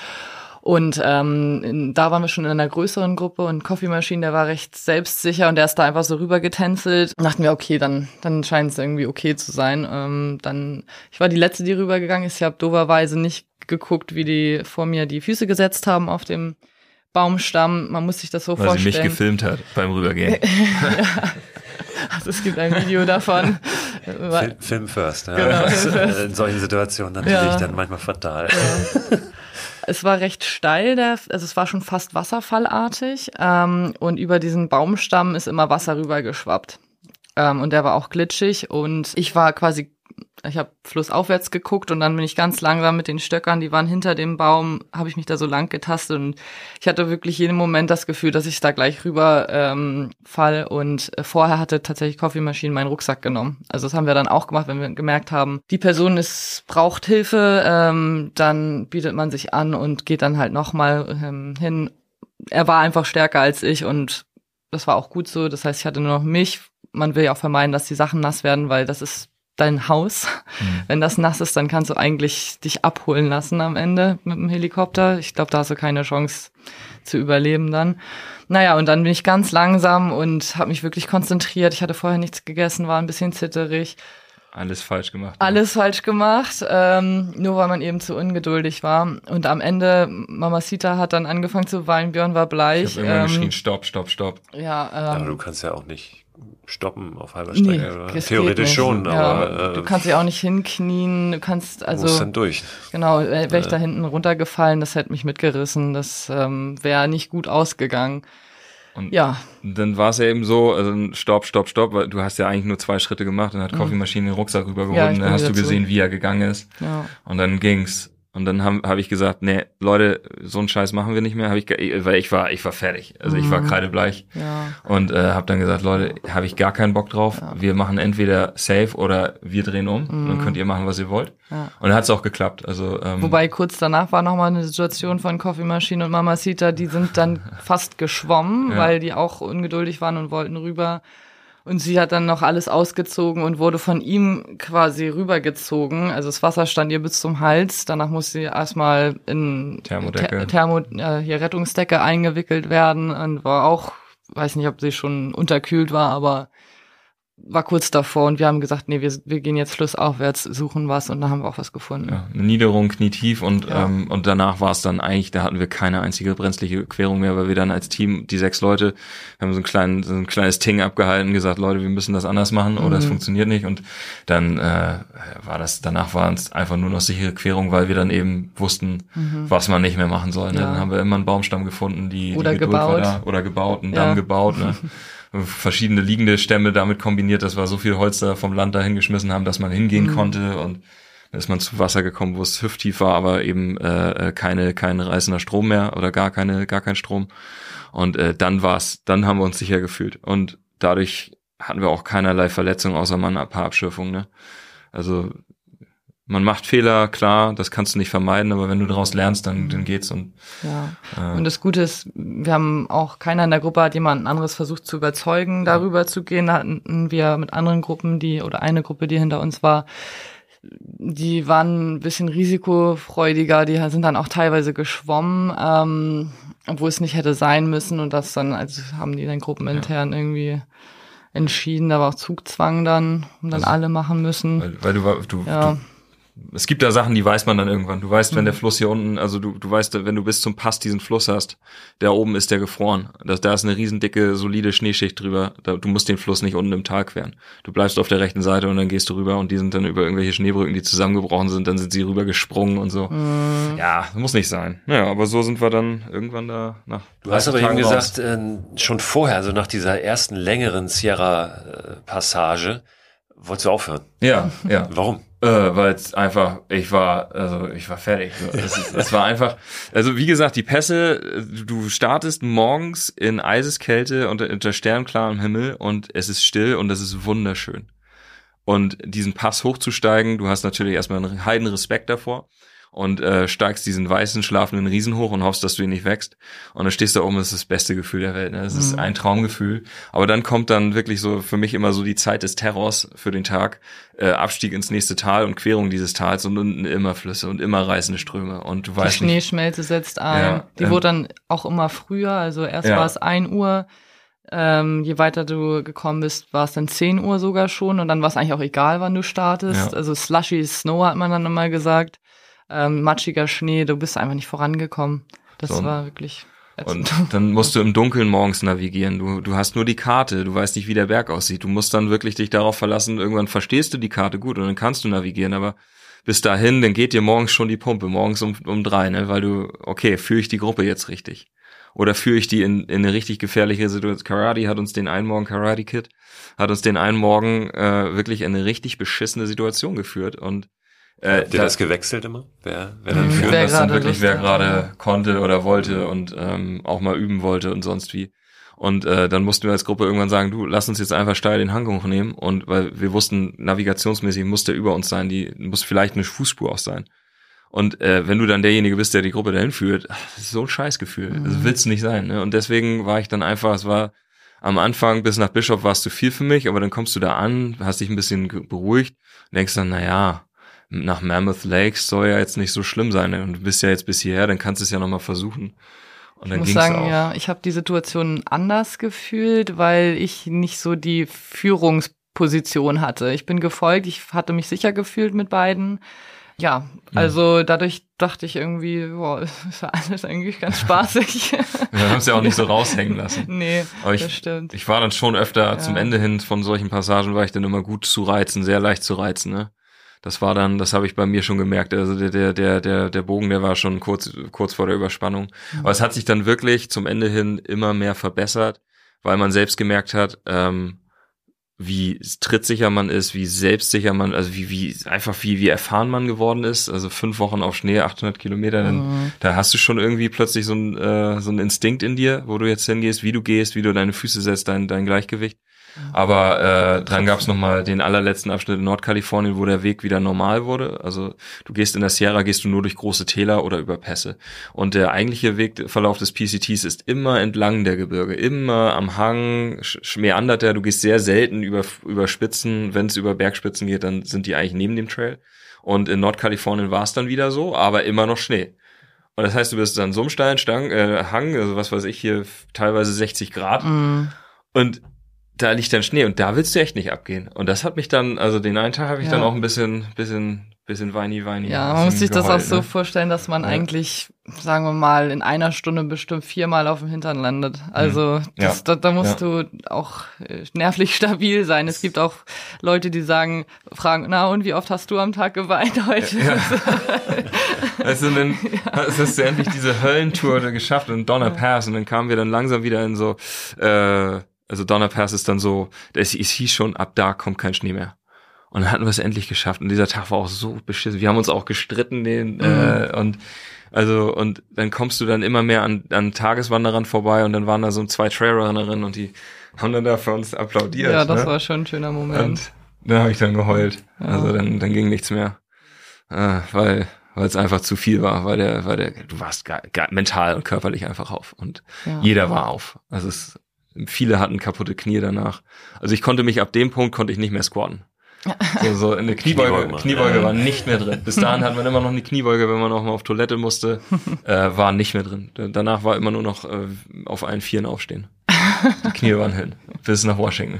Und ähm, da waren wir schon in einer größeren Gruppe und Coffee Machine, der war recht selbstsicher und der ist da einfach so rüber getänzelt. Und dachten wir, okay, dann, dann scheint es irgendwie okay zu sein. Ähm, dann, ich war die letzte, die rübergegangen ist. Ich habe doverweise nicht geguckt, wie die vor mir die Füße gesetzt haben auf dem Baumstamm. Man muss sich das so Weil vorstellen. Weil sie mich gefilmt hat beim Rübergehen. ja. Also es gibt ein Video davon. Film, Film first. Ja. Genau, Film first. In solchen Situationen natürlich ja. dann manchmal fatal. Ja. Es war recht steil, der, also es war schon fast wasserfallartig ähm, und über diesen Baumstamm ist immer Wasser rübergeschwappt. Ähm, und der war auch glitschig und ich war quasi ich habe flussaufwärts geguckt und dann bin ich ganz langsam mit den Stöckern, die waren hinter dem Baum, habe ich mich da so lang getastet und ich hatte wirklich jeden Moment das Gefühl, dass ich da gleich rüber ähm, fall und äh, vorher hatte tatsächlich Coffee Machine meinen Rucksack genommen. Also das haben wir dann auch gemacht, wenn wir gemerkt haben, die Person ist braucht Hilfe, ähm, dann bietet man sich an und geht dann halt nochmal ähm, hin. Er war einfach stärker als ich und das war auch gut so. Das heißt, ich hatte nur noch mich. Man will ja auch vermeiden, dass die Sachen nass werden, weil das ist dein Haus. Mhm. Wenn das nass ist, dann kannst du eigentlich dich abholen lassen am Ende mit dem Helikopter. Ich glaube, da hast du keine Chance zu überleben dann. Naja, und dann bin ich ganz langsam und habe mich wirklich konzentriert. Ich hatte vorher nichts gegessen, war ein bisschen zitterig. Alles falsch gemacht. Alles falsch gemacht, ähm, nur weil man eben zu ungeduldig war. Und am Ende, Mama Sita hat dann angefangen zu weinen, Björn war bleich. Ich habe immer ähm, geschrien, stopp, stopp, stopp. Ja, ähm, Aber du kannst ja auch nicht stoppen auf halber Strecke. Nee, Theoretisch schon, ja, aber. Äh, du kannst dich auch nicht hinknien, du kannst also. Muss dann durch. Genau, wäre ich da hinten runtergefallen, das hätte mich mitgerissen, das ähm, wäre nicht gut ausgegangen. Und ja. dann war es ja eben so, also stopp, stopp, stopp, weil du hast ja eigentlich nur zwei Schritte gemacht und hat mhm. Coffee Machine den Rucksack rübergeholt ja, und dann hast du gesehen, wie er gegangen ist. Ja. Und dann ging's. Und dann habe hab ich gesagt, nee, Leute, so einen Scheiß machen wir nicht mehr. Hab ich, weil ich war, ich war fertig. Also ich war mhm. kreidebleich. Ja. Und äh, habe dann gesagt, Leute, habe ich gar keinen Bock drauf. Ja. Wir machen entweder safe oder wir drehen um. Mhm. Dann könnt ihr machen, was ihr wollt. Ja. Und dann hat es auch geklappt. Also ähm, wobei kurz danach war noch mal eine Situation von Coffee Machine und Mamacita, die sind dann fast geschwommen, weil die auch ungeduldig waren und wollten rüber. Und sie hat dann noch alles ausgezogen und wurde von ihm quasi rübergezogen. Also das Wasser stand ihr bis zum Hals. Danach musste sie erstmal in Thermodecke. Thermo, äh, hier Rettungsdecke eingewickelt werden und war auch, weiß nicht, ob sie schon unterkühlt war, aber war kurz davor und wir haben gesagt, nee, wir, wir gehen jetzt flussaufwärts, suchen was und da haben wir auch was gefunden. Ja, eine Niederung knietief und ja. ähm, und danach war es dann eigentlich, da hatten wir keine einzige brenzliche Querung mehr, weil wir dann als Team, die sechs Leute, haben so ein, klein, so ein kleines Ting abgehalten, gesagt, Leute, wir müssen das anders machen oder es mhm. funktioniert nicht und dann äh, war das, danach war es einfach nur noch sichere Querung, weil wir dann eben wussten, mhm. was man nicht mehr machen soll. Ne? Ja. Dann haben wir immer einen Baumstamm gefunden, die, oder die Geduld gebaut. Da, oder gebaut, einen Damm gebaut. Ne? verschiedene liegende Stämme damit kombiniert, dass wir so viel Holz da vom Land dahin geschmissen haben, dass man hingehen mhm. konnte und dann ist man zu Wasser gekommen, wo es hüfttief war, aber eben äh, keine kein reißender Strom mehr oder gar keine gar kein Strom. Und äh, dann war's, dann haben wir uns sicher gefühlt und dadurch hatten wir auch keinerlei Verletzungen außer mal ein paar Abschürfungen. Ne? Also man macht Fehler, klar, das kannst du nicht vermeiden, aber wenn du daraus lernst, dann, dann geht's und ja. Äh, und das Gute ist, wir haben auch keiner in der Gruppe hat jemanden anderes versucht zu überzeugen, darüber ja. zu gehen. Da hatten wir mit anderen Gruppen, die oder eine Gruppe, die hinter uns war, die waren ein bisschen risikofreudiger, die sind dann auch teilweise geschwommen, ähm, obwohl es nicht hätte sein müssen und das dann, also haben die dann gruppenintern ja. irgendwie entschieden, da war auch Zugzwang dann und dann also, alle machen müssen. Weil, weil du, du, ja. du es gibt da Sachen, die weiß man dann irgendwann. Du weißt, wenn der mhm. Fluss hier unten, also du, du weißt, wenn du bis zum Pass diesen Fluss hast, der oben ist der gefroren. Das, da ist eine riesendicke, solide Schneeschicht drüber. Da, du musst den Fluss nicht unten im Tal queren. Du bleibst auf der rechten Seite und dann gehst du rüber und die sind dann über irgendwelche Schneebrücken, die zusammengebrochen sind, dann sind sie rüber gesprungen und so. Mhm. Ja, muss nicht sein. Naja, aber so sind wir dann irgendwann da nach. Du hast aber eben gesagt, äh, schon vorher, also nach dieser ersten längeren Sierra-Passage, wolltest du aufhören. Ja, ja. Warum? Äh, weil es einfach, ich war, also ich war fertig. Es, ist, es war einfach, also wie gesagt, die Pässe, du startest morgens in Eiseskälte unter, unter sternklarem Himmel und es ist still und es ist wunderschön. Und diesen Pass hochzusteigen, du hast natürlich erstmal einen heiden Respekt davor und äh, steigst diesen weißen schlafenden Riesen hoch und hoffst, dass du ihn nicht wächst. Und dann stehst du da oben, das ist das beste Gefühl der Welt. Ne? Das mhm. ist ein Traumgefühl. Aber dann kommt dann wirklich so für mich immer so die Zeit des Terrors für den Tag. Äh, Abstieg ins nächste Tal und Querung dieses Tals und unten immer Flüsse und immer reißende Ströme. Und du weißt Die Schneeschmelze setzt ein. Ja, die ähm, wurde dann auch immer früher. Also erst ja. war es ein Uhr. Ähm, je weiter du gekommen bist, war es dann 10 Uhr sogar schon und dann war es eigentlich auch egal, wann du startest. Ja. Also Slushy Snow hat man dann immer gesagt ähm, matschiger Schnee, du bist einfach nicht vorangekommen. Das so. war wirklich. Und dann musst du im Dunkeln morgens navigieren. Du, du hast nur die Karte, du weißt nicht, wie der Berg aussieht. Du musst dann wirklich dich darauf verlassen, irgendwann verstehst du die Karte gut und dann kannst du navigieren, aber bis dahin, dann geht dir morgens schon die Pumpe, morgens um, um drei, ne, weil du, okay, führe ich die Gruppe jetzt richtig? Oder führe ich die in, in eine richtig gefährliche Situation? Karate hat uns den einen Morgen, Karate Kid, hat uns den einen Morgen äh, wirklich in eine richtig beschissene Situation geführt und äh, Habt ihr das gewechselt immer? Wer, wer dann führt, das dann wirklich, wer gerade konnte oder wollte und ähm, auch mal üben wollte und sonst wie. Und äh, dann mussten wir als Gruppe irgendwann sagen, du, lass uns jetzt einfach steil den Hang hochnehmen. Und weil wir wussten, navigationsmäßig muss der über uns sein, die muss vielleicht eine Fußspur auch sein. Und äh, wenn du dann derjenige bist, der die Gruppe dahin führt, das ist so ein Scheißgefühl. Mhm. Also willst du nicht sein. Ne? Und deswegen war ich dann einfach, es war am Anfang bis nach Bischof war es zu viel für mich, aber dann kommst du da an, hast dich ein bisschen beruhigt und denkst dann, na ja, nach Mammoth Lakes soll ja jetzt nicht so schlimm sein. Und du bist ja jetzt bis hierher, dann kannst du es ja nochmal versuchen. Und dann ich muss sagen, auch. ja, ich habe die Situation anders gefühlt, weil ich nicht so die Führungsposition hatte. Ich bin gefolgt, ich hatte mich sicher gefühlt mit beiden. Ja, also dadurch dachte ich irgendwie, boah, ist ja alles eigentlich ganz spaßig. Wir haben es ja auch nicht so raushängen lassen. Nee, Aber ich, das stimmt. Ich war dann schon öfter ja. zum Ende hin von solchen Passagen, war ich dann immer gut zu reizen, sehr leicht zu reizen, ne? Das war dann, das habe ich bei mir schon gemerkt. Also der, der, der, der, der Bogen, der war schon kurz, kurz vor der Überspannung. Mhm. Aber es hat sich dann wirklich zum Ende hin immer mehr verbessert, weil man selbst gemerkt hat, ähm, wie trittsicher man ist, wie selbstsicher man, also wie, wie, einfach wie, wie erfahren man geworden ist. Also fünf Wochen auf Schnee, 800 Kilometer, dann, mhm. da hast du schon irgendwie plötzlich so ein, äh, so ein Instinkt in dir, wo du jetzt hingehst, wie du gehst, wie du deine Füße setzt, dein, dein Gleichgewicht. Aber äh, dann gab es nochmal den allerletzten Abschnitt in Nordkalifornien, wo der Weg wieder normal wurde. Also du gehst in der Sierra, gehst du nur durch große Täler oder über Pässe. Und der eigentliche Wegverlauf des PCTs ist immer entlang der Gebirge, immer am Hang, meandert er. Du gehst sehr selten über, über Spitzen. Wenn es über Bergspitzen geht, dann sind die eigentlich neben dem Trail. Und in Nordkalifornien war es dann wieder so, aber immer noch Schnee. Und das heißt, du bist dann so einem steilen Stang, äh, Hang, also was weiß ich hier, teilweise 60 Grad. Mm. Und da liegt dann Schnee und da willst du echt nicht abgehen. Und das hat mich dann, also den einen Tag habe ich ja. dann auch ein bisschen, bisschen, bisschen weini, weini. Ja, man muss sich geheult, das auch so ne? vorstellen, dass man ja. eigentlich, sagen wir mal, in einer Stunde bestimmt viermal auf dem Hintern landet. Also mhm. das, ja. da, da, musst du auch äh, nervlich stabil sein. Es gibt auch Leute, die sagen, fragen, na und wie oft hast du am Tag geweint heute? Also dann ja. hast du endlich diese Höllentour geschafft und Donner Pass und dann kamen wir dann langsam wieder in so äh, also Donner Pass ist dann so, es, es hieß schon, ab da kommt kein Schnee mehr. Und dann hatten wir es endlich geschafft. Und dieser Tag war auch so beschissen. Wir haben uns auch gestritten den, mhm. äh, und also und dann kommst du dann immer mehr an, an Tageswanderern vorbei und dann waren da so zwei Trailrunnerinnen und die haben dann da für uns applaudiert. Ja, das ne? war schon ein schöner Moment. Und da habe ich dann geheult. Ja. Also dann, dann ging nichts mehr. Äh, weil weil es einfach zu viel war, weil der, weil der, du warst gar, gar mental und körperlich einfach auf und ja. jeder war auf. Also es Viele hatten kaputte Knie danach. Also ich konnte mich ab dem Punkt konnte ich nicht mehr squatten. So, so eine Kniebeuge, Kniebeuge war nicht mehr drin. Bis dahin hat man immer noch eine Kniebeuge, wenn man auch mal auf Toilette musste, äh, war nicht mehr drin. Danach war immer nur noch äh, auf allen Vieren aufstehen. Die Knie waren hin. Bis nach Washington.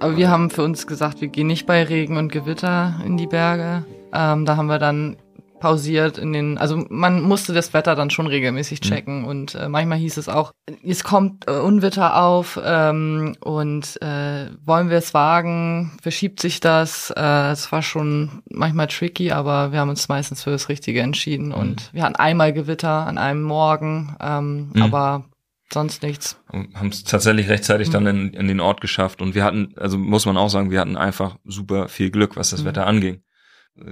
Aber wir haben für uns gesagt, wir gehen nicht bei Regen und Gewitter in die Berge. Ähm, da haben wir dann pausiert in den, also man musste das Wetter dann schon regelmäßig mhm. checken mhm. und äh, manchmal hieß es auch, es kommt äh, Unwetter auf ähm, und äh, wollen wir es wagen, verschiebt sich das. Äh, es war schon manchmal tricky, aber wir haben uns meistens für das Richtige entschieden mhm. und wir hatten einmal Gewitter an einem Morgen, ähm, mhm. aber sonst nichts. Haben es tatsächlich rechtzeitig mhm. dann in, in den Ort geschafft und wir hatten, also muss man auch sagen, wir hatten einfach super viel Glück, was das mhm. Wetter anging.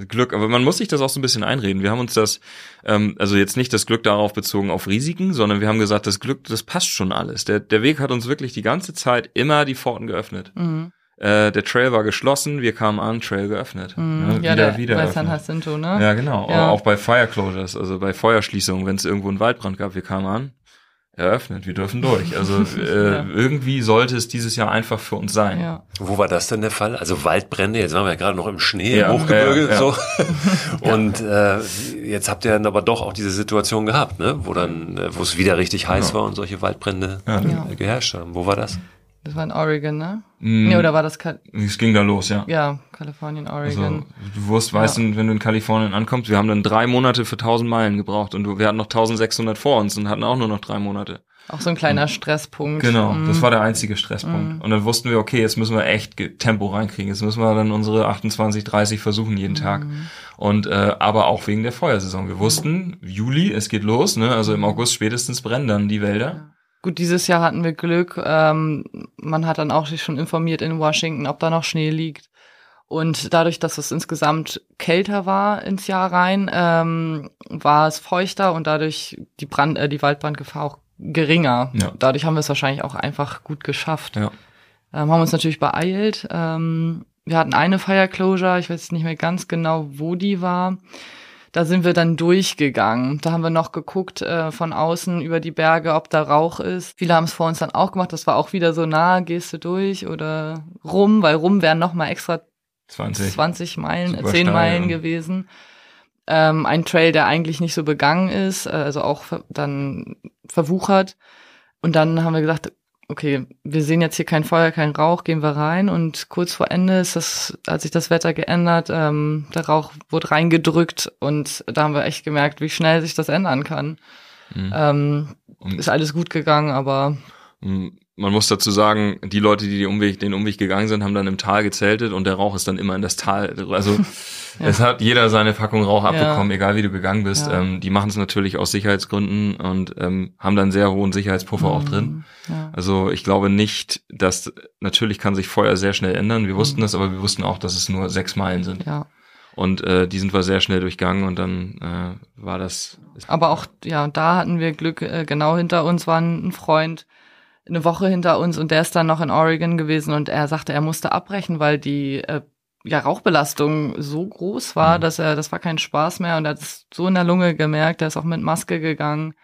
Glück, aber man muss sich das auch so ein bisschen einreden. Wir haben uns das, ähm, also jetzt nicht das Glück darauf bezogen auf Risiken, sondern wir haben gesagt, das Glück, das passt schon alles. Der, der Weg hat uns wirklich die ganze Zeit immer die Pforten geöffnet. Mhm. Äh, der Trail war geschlossen, wir kamen an, Trail geöffnet. Mhm. Ja, wieder, der, wieder. Bei San Jacinto, ne? Ja, genau. Ja. Auch bei Fire Closures, also bei Feuerschließungen, wenn es irgendwo einen Waldbrand gab, wir kamen an, eröffnet. Wir dürfen durch. Also äh, ja. irgendwie sollte es dieses Jahr einfach für uns sein. Ja. Wo war das denn der Fall? Also Waldbrände, jetzt waren wir ja gerade noch im Schnee, ja, im Hochgebirge so. Und äh, jetzt habt ihr dann aber doch auch diese Situation gehabt, ne? wo dann, äh, wo es wieder richtig heiß war und solche Waldbrände äh, geherrscht haben. Wo war das? Das war in Oregon, ne? Mm, nee, oder war das Kal Es ging da los, ja. Ja, Kalifornien, Oregon. Also, du wirst, weißt ja. du, wenn du in Kalifornien ankommst, wir haben dann drei Monate für 1000 Meilen gebraucht und wir hatten noch 1600 vor uns und hatten auch nur noch drei Monate. Auch so ein kleiner und, Stresspunkt. Genau, mhm. das war der einzige Stresspunkt. Mhm. Und dann wussten wir, okay, jetzt müssen wir echt Tempo reinkriegen. Jetzt müssen wir dann unsere 28, 30 versuchen jeden mhm. Tag. Und äh, aber auch wegen der Feuersaison. Wir wussten, Juli, es geht los, ne? Also im August spätestens brennen dann die Wälder. Ja. Gut, dieses Jahr hatten wir Glück. Ähm, man hat dann auch sich schon informiert in Washington, ob da noch Schnee liegt. Und dadurch, dass es insgesamt kälter war ins Jahr rein, ähm, war es feuchter und dadurch die Brand, äh, die Waldbrandgefahr auch geringer. Ja. Dadurch haben wir es wahrscheinlich auch einfach gut geschafft. Ja. Ähm, haben uns natürlich beeilt. Ähm, wir hatten eine Fire Closure, ich weiß nicht mehr ganz genau, wo die war. Da sind wir dann durchgegangen. Da haben wir noch geguckt äh, von außen über die Berge, ob da Rauch ist. Viele haben es vor uns dann auch gemacht. Das war auch wieder so nah, gehst du durch oder rum, weil rum wären noch mal extra 20, 20 Meilen, Super 10 steil, Meilen ja. gewesen. Ähm, ein Trail, der eigentlich nicht so begangen ist, äh, also auch dann verwuchert. Und dann haben wir gesagt, okay, wir sehen jetzt hier kein Feuer, kein Rauch, gehen wir rein. Und kurz vor Ende ist das, hat sich das Wetter geändert, ähm, der Rauch wurde reingedrückt und da haben wir echt gemerkt, wie schnell sich das ändern kann. Mhm. Ähm, ist alles gut gegangen, aber mhm man muss dazu sagen, die Leute, die den Umweg, den Umweg gegangen sind, haben dann im Tal gezeltet und der Rauch ist dann immer in das Tal. Also ja. es hat jeder seine Packung Rauch abbekommen, ja. egal wie du gegangen bist. Ja. Ähm, die machen es natürlich aus Sicherheitsgründen und ähm, haben dann sehr hohen Sicherheitspuffer mhm. auch drin. Also ich glaube nicht, dass natürlich kann sich Feuer sehr schnell ändern. Wir wussten mhm. das, aber wir wussten auch, dass es nur sechs Meilen sind. Ja. Und äh, die sind wir sehr schnell durchgangen und dann äh, war das. Aber auch ja, da hatten wir Glück. Äh, genau hinter uns war ein Freund eine Woche hinter uns und der ist dann noch in Oregon gewesen und er sagte, er musste abbrechen, weil die äh, ja, Rauchbelastung so groß war, mhm. dass er, das war kein Spaß mehr und er hat es so in der Lunge gemerkt, er ist auch mit Maske gegangen.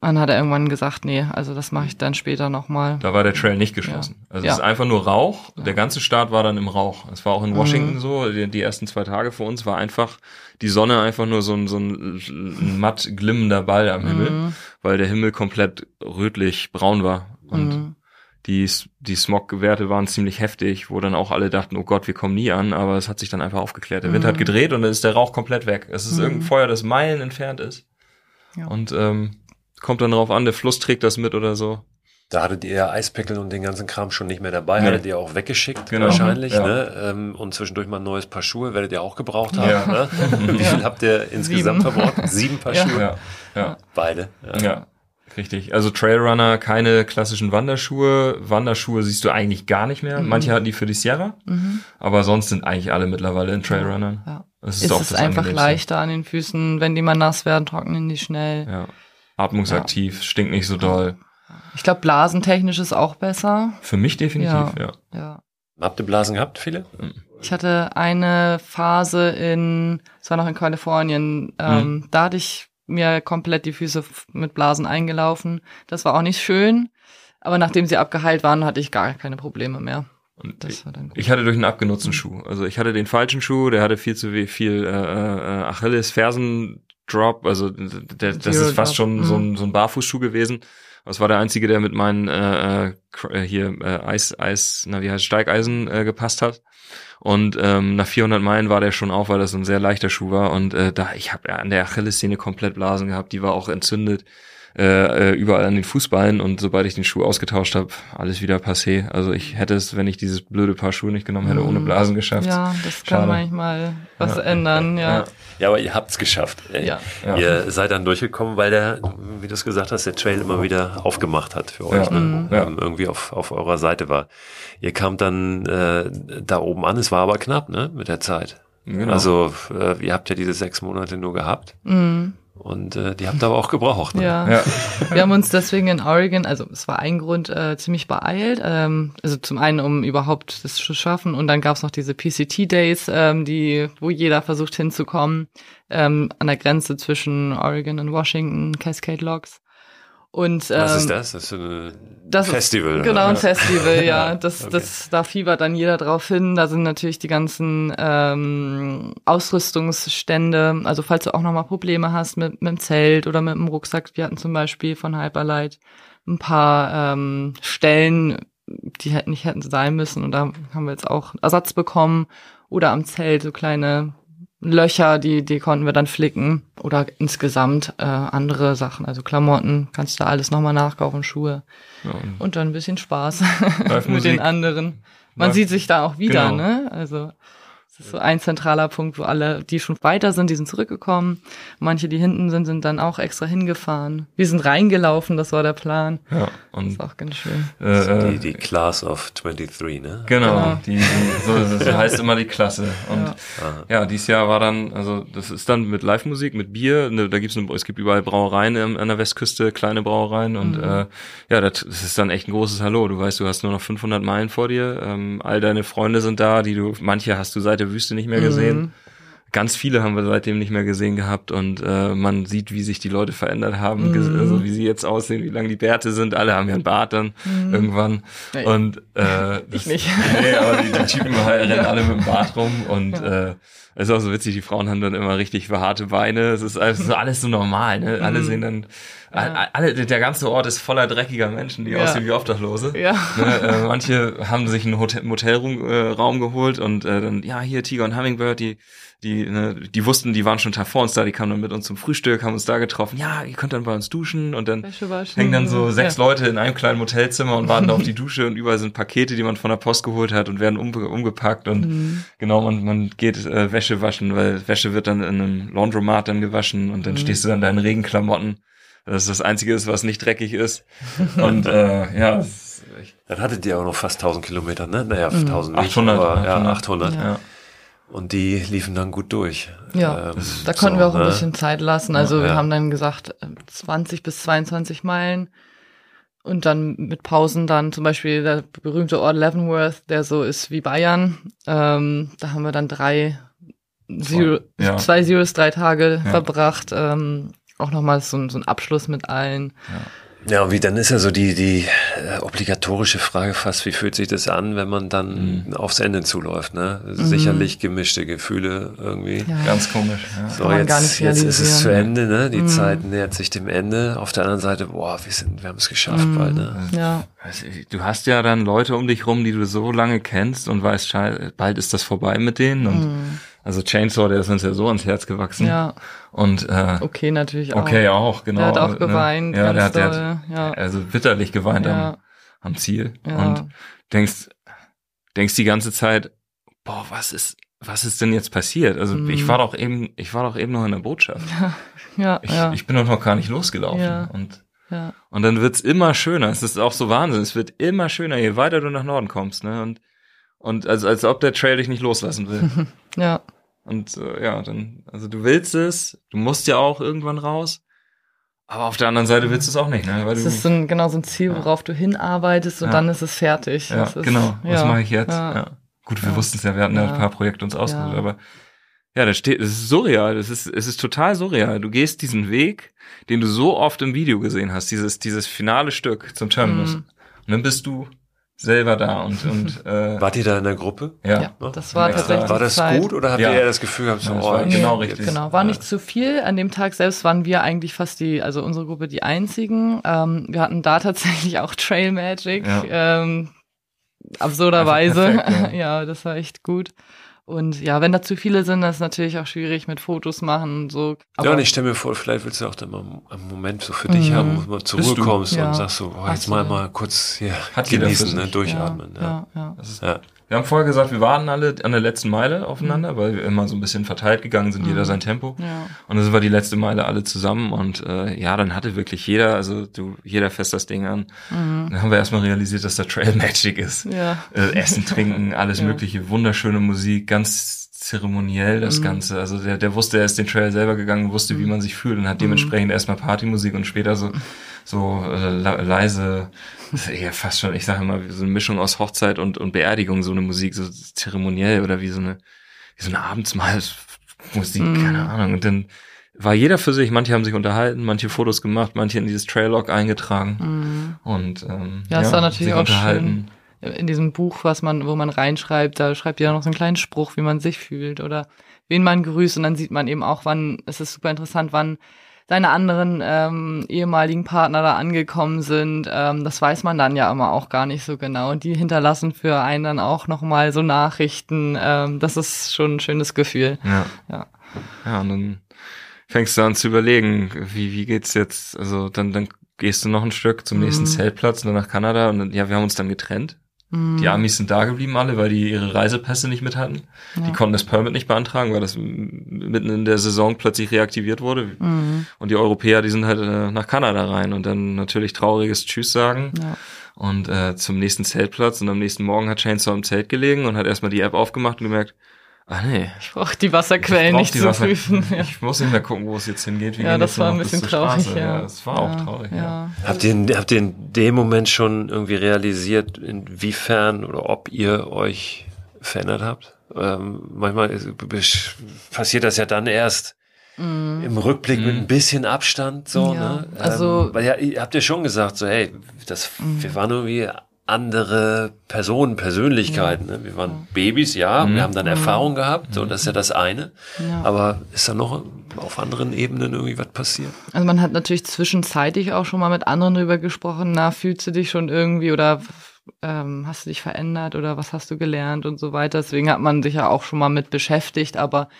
Dann hat er irgendwann gesagt, nee, also das mache ich dann später nochmal. Da war der Trail nicht geschlossen. Ja. Also ja. es ist einfach nur Rauch. Ja. Der ganze Start war dann im Rauch. Es war auch in Washington mhm. so. Die, die, ersten zwei Tage für uns war einfach die Sonne einfach nur so ein, so ein, ein matt glimmender Ball am Himmel, mhm. weil der Himmel komplett rötlich braun war. Und mhm. die, die Smog-Werte waren ziemlich heftig, wo dann auch alle dachten, oh Gott, wir kommen nie an, aber es hat sich dann einfach aufgeklärt. Der Wind hat mhm. gedreht und dann ist der Rauch komplett weg. Es ist mhm. irgendein Feuer, das Meilen entfernt ist. Ja. Und ähm, kommt dann darauf an, der Fluss trägt das mit oder so. Da hattet ihr Eispickel und den ganzen Kram schon nicht mehr dabei, nee. hattet ihr auch weggeschickt genau. wahrscheinlich, ja. ne? Ähm, und zwischendurch mal ein neues Paar Schuhe werdet ihr auch gebraucht haben. Ja. Ne? Wie viel habt ihr insgesamt Sieben. verbraucht? Sieben Paar Schuhe? Ja. ja. Beide. ja. Richtig. Also Trailrunner, keine klassischen Wanderschuhe. Wanderschuhe siehst du eigentlich gar nicht mehr. Mhm. Manche hatten die für die Sierra, mhm. aber sonst sind eigentlich alle mittlerweile in Trailrunnern. Ja. Das ist, ist auch es einfach leichter an den Füßen, wenn die mal nass werden, trocknen die schnell. Ja. Atmungsaktiv, ja. stinkt nicht so doll. Ich glaube, blasentechnisch ist auch besser. Für mich definitiv, ja. ja. ja. Habt ihr Blasen gehabt, viele? Ich hatte eine Phase in, es war noch in Kalifornien, ähm, mhm. da hatte ich mir komplett die Füße mit Blasen eingelaufen. Das war auch nicht schön, aber nachdem sie abgeheilt waren, hatte ich gar keine Probleme mehr. Und ich, ich, hatte durch einen abgenutzten mhm. Schuh. Also ich hatte den falschen Schuh, der hatte viel zu viel äh, äh, Achilles Fersen Drop, also der, das ist fast schon mhm. so ein, so ein Barfußschuh gewesen. Das war der einzige, der mit meinen äh, äh, hier äh, Eis Eis, na wie heißt Steigeisen äh, gepasst hat. Und ähm, nach 400 Meilen war der schon auf, weil das ein sehr leichter Schuh war. Und äh, da ich habe an der Achillessehne komplett Blasen gehabt, die war auch entzündet äh, äh, überall an den Fußballen und sobald ich den Schuh ausgetauscht habe, alles wieder passé. Also ich hätte es, wenn ich dieses blöde Paar Schuhe nicht genommen hätte, ohne mhm. Blasen geschafft. Ja, das kann Schade. manchmal was ja. ändern, ja. ja. Ja, aber ihr habt's geschafft. Ja. ja. Ihr seid dann durchgekommen, weil der, wie du es gesagt hast, der Trail immer wieder aufgemacht hat für euch, ja. ne? Mhm. ja. Ähm, irgendwie auf, auf eurer Seite war. Ihr kamt dann äh, da oben an, es war aber knapp, ne, mit der Zeit. Genau. Also äh, ihr habt ja diese sechs Monate nur gehabt. Mhm. Und äh, die habt ihr aber auch gebraucht. Ne? Ja. ja. Wir haben uns deswegen in Oregon, also es war ein Grund, äh, ziemlich beeilt. Ähm, also zum einen, um überhaupt das zu schaffen. Und dann gab es noch diese PCT-Days, ähm, die, wo jeder versucht hinzukommen, ähm, an der Grenze zwischen Oregon und Washington, Cascade Logs. Und, ähm, Was ist das? Das ist ein das Festival. Ist, genau, ein Festival, ja. Das, okay. das, da fiebert dann jeder drauf hin. Da sind natürlich die ganzen ähm, Ausrüstungsstände. Also falls du auch nochmal Probleme hast mit, mit dem Zelt oder mit dem Rucksack. Wir hatten zum Beispiel von Hyperlight ein paar ähm, Stellen, die hätten nicht hätten sein müssen. Und da haben wir jetzt auch Ersatz bekommen. Oder am Zelt so kleine Löcher, die, die konnten wir dann flicken. Oder insgesamt äh, andere Sachen, also Klamotten, kannst du alles nochmal nachkaufen, Schuhe. Ja, und, und, dann ein bisschen Spaß mit den anderen. Man Live. sieht sich da auch wieder, genau. ne? Also das ist so ein zentraler Punkt, wo alle, die schon weiter sind, die sind zurückgekommen. Manche, die hinten sind, sind dann auch extra hingefahren. Wir sind reingelaufen, das war der Plan. Ja, und das ist auch ganz schön. Äh, also die, die Class of 23, ne? Genau, genau. Die, die, so, so heißt immer die Klasse. Und ja. ja, dieses Jahr war dann, also das ist dann mit Live-Musik, mit Bier. Ne, da gibt's eine, es gibt überall Brauereien an der Westküste, kleine Brauereien. Und mhm. äh, ja, das, das ist dann echt ein großes Hallo. Du weißt, du hast nur noch 500 Meilen vor dir. Ähm, all deine Freunde sind da, die du, manche hast du seit der Wüste nicht mehr gesehen. Mhm. Ganz viele haben wir seitdem nicht mehr gesehen gehabt und äh, man sieht, wie sich die Leute verändert haben, mhm. also wie sie jetzt aussehen, wie lang die Bärte sind. Alle haben ja einen Bart dann mhm. irgendwann. Nee. Und äh, ich nicht. Nee, aber die, die Typen rennen ja. alle mit dem Bart rum und ja. äh, es ist auch so witzig, die Frauen haben dann immer richtig behaarte Beine. Es ist alles so, alles so normal, ne? Alle mhm. sehen dann ja. alle, der ganze Ort ist voller dreckiger Menschen, die ja. aussehen wie Obdachlose. Ja. Ne, äh, manche haben sich einen Hotel, Motelraum äh, geholt und äh, dann, ja, hier Tiger und Hummingbird, die, die, ne, die wussten, die waren schon Tag vor uns da, die kamen dann mit uns zum Frühstück, haben uns da getroffen, ja, ihr könnt dann bei uns duschen und dann hängen dann so sechs ja. Leute in einem kleinen Motelzimmer und warten auf die Dusche und überall sind Pakete, die man von der Post geholt hat und werden umge umgepackt und mhm. genau, man, man geht äh, Wäsche waschen, weil Wäsche wird dann in einem Laundromat dann gewaschen und dann mhm. stehst du dann in deinen Regenklamotten das ist das Einzige ist, was nicht dreckig ist. Und äh, ja. Dann hattet ihr auch noch fast 1000 Kilometer, ne? Naja, 1000 nicht, 800, aber, 800. Ja, 800. Ja. Und die liefen dann gut durch. Ja, ähm, da konnten so, wir auch ein ne? bisschen Zeit lassen. Also ja. wir haben dann gesagt 20 bis 22 Meilen und dann mit Pausen dann zum Beispiel der berühmte Ort Leavenworth, der so ist wie Bayern. Ähm, da haben wir dann drei Zero, ja. zwei Zeros, drei Tage ja. verbracht. Ähm, auch nochmal so, so ein Abschluss mit allen. Ja. Ja, und wie dann ist ja so die, die äh, obligatorische Frage fast, wie fühlt sich das an, wenn man dann mhm. aufs Ende zuläuft, ne? Mhm. Sicherlich gemischte Gefühle irgendwie. Ja. Ganz komisch. Ja. So, jetzt, jetzt ist es zu Ende, ne? Die mhm. Zeit nähert sich dem Ende. Auf der anderen Seite, boah, wir sind, wir haben es geschafft mhm. bald, ne? Ja. Du hast ja dann Leute um dich rum, die du so lange kennst und weißt, bald ist das vorbei mit denen und mhm. Also Chainsaw, der ist uns ja so ans Herz gewachsen. Ja. Und äh, okay natürlich auch. Okay auch, genau. Der hat auch geweint. Ne? Ja, der hat, der hat ja. also bitterlich geweint ja. am, am Ziel ja. und denkst denkst die ganze Zeit, boah, was ist was ist denn jetzt passiert? Also mhm. ich war doch eben ich war doch eben noch in der Botschaft. Ja. Ja, ich, ja. ich bin doch noch gar nicht losgelaufen ja. und ja. Und dann wird's immer schöner. Es ist auch so Wahnsinn. Es wird immer schöner, je weiter du nach Norden kommst, ne? Und und also als ob der Trail dich nicht loslassen will. ja. Und äh, ja, dann, also du willst es, du musst ja auch irgendwann raus. Aber auf der anderen Seite willst du es auch nicht, ne? Weil das ist so ein, genau so ein Ziel, worauf ja. du hinarbeitest und ja. dann ist es fertig. Ja, ist, genau. Was ja. mache ich jetzt? Ja. Gut, wir wussten es ja, wir hatten ja. ein paar Projekte uns ausgesucht, aber ja, das steht, es ist surreal, es ist, es ist total surreal. Du gehst diesen Weg, den du so oft im Video gesehen hast, dieses, dieses finale Stück zum Terminus. Mhm. Und dann bist du selber da und und äh, wart ihr da in der Gruppe? Ja, ja das war tatsächlich. War das Zeit. gut oder habt ja. ihr eher das Gefühl gehabt, so, ja, oh, genau richtig? Genau, war nicht zu viel. An dem Tag selbst waren wir eigentlich fast die, also unsere Gruppe die einzigen. Ähm, wir hatten da tatsächlich auch Trail Magic. Ja. Ähm, absurderweise. Perfekt, ja, das war echt gut. Und ja, wenn da zu viele sind, das ist natürlich auch schwierig mit Fotos machen und so. Aber ja, und ich stelle mir vor, vielleicht willst du auch dann mal einen Moment so für dich mhm. haben, wo du mal zur Ruhe kommst ja. und sagst so, oh, jetzt mal mal kurz hier Hat genießen, ne, durchatmen. Ja, ja. ja. ja. Wir haben vorher gesagt, wir warten alle an der letzten Meile aufeinander, mhm. weil wir immer so ein bisschen verteilt gegangen sind, jeder mhm. sein Tempo. Ja. Und dann sind wir die letzte Meile alle zusammen und äh, ja, dann hatte wirklich jeder, also du, jeder fest das Ding an. Mhm. Dann haben wir erstmal realisiert, dass da Trail Magic ist. Ja. Äh, Essen, Trinken, alles ja. mögliche, wunderschöne Musik, ganz zeremoniell das mhm. Ganze. Also der, der wusste, er ist den Trail selber gegangen, wusste, wie mhm. man sich fühlt und hat mhm. dementsprechend erstmal Partymusik und später so so äh, leise, ja fast schon, ich sage immer, wie so eine Mischung aus Hochzeit und, und Beerdigung, so eine Musik, so zeremoniell oder wie so eine, wie so eine Abendsmahlmusik, mm. keine Ahnung. Und dann war jeder für sich, manche haben sich unterhalten, manche Fotos gemacht, manche in dieses Traillog eingetragen mm. und ähm, ja, ja, war natürlich auch schön. In diesem Buch, was man, wo man reinschreibt, da schreibt jeder noch so einen kleinen Spruch, wie man sich fühlt oder wen man grüßt und dann sieht man eben auch, wann, es ist super interessant, wann seine anderen ähm, ehemaligen Partner da angekommen sind. Ähm, das weiß man dann ja immer auch gar nicht so genau. Und die hinterlassen für einen dann auch nochmal so Nachrichten. Ähm, das ist schon ein schönes Gefühl. Ja. Ja, ja und dann fängst du an zu überlegen, wie, wie geht's jetzt? Also dann, dann gehst du noch ein Stück zum nächsten mhm. Zeltplatz und dann nach Kanada und dann, ja, wir haben uns dann getrennt. Mhm. Die Amis sind da geblieben alle, weil die ihre Reisepässe nicht mit hatten. Ja. Die konnten das Permit nicht beantragen, weil das mitten in der Saison plötzlich reaktiviert wurde. Mhm. Und die Europäer, die sind halt äh, nach Kanada rein und dann natürlich trauriges Tschüss sagen. Ja. Und äh, zum nächsten Zeltplatz und am nächsten Morgen hat Chainsaw im Zelt gelegen und hat erstmal die App aufgemacht und gemerkt, Ah nee. Ich brauche die Wasserquellen nicht zu Wasser prüfen. Ja. Ich muss nicht mehr gucken, wo es jetzt hingeht. Wie ja, das war ein bisschen traurig. Ja. ja, das war ja, auch traurig. Ja. Habt ihr, habt ihr in dem Moment schon irgendwie realisiert, inwiefern oder ob ihr euch verändert habt? Ähm, manchmal passiert das ja dann erst mm. im Rückblick mm. mit ein bisschen Abstand so. Ne? Also ähm, weil ja, ihr habt ja schon gesagt so, hey, das, mm. wir waren irgendwie andere Personen, Persönlichkeiten. Ne? Wir waren Babys, ja, mhm. wir haben dann Erfahrung gehabt und das ist ja das eine. Ja. Aber ist da noch auf anderen Ebenen irgendwie was passiert? Also man hat natürlich zwischenzeitlich auch schon mal mit anderen drüber gesprochen, na, fühlst du dich schon irgendwie oder ähm, hast du dich verändert oder was hast du gelernt und so weiter. Deswegen hat man sich ja auch schon mal mit beschäftigt, aber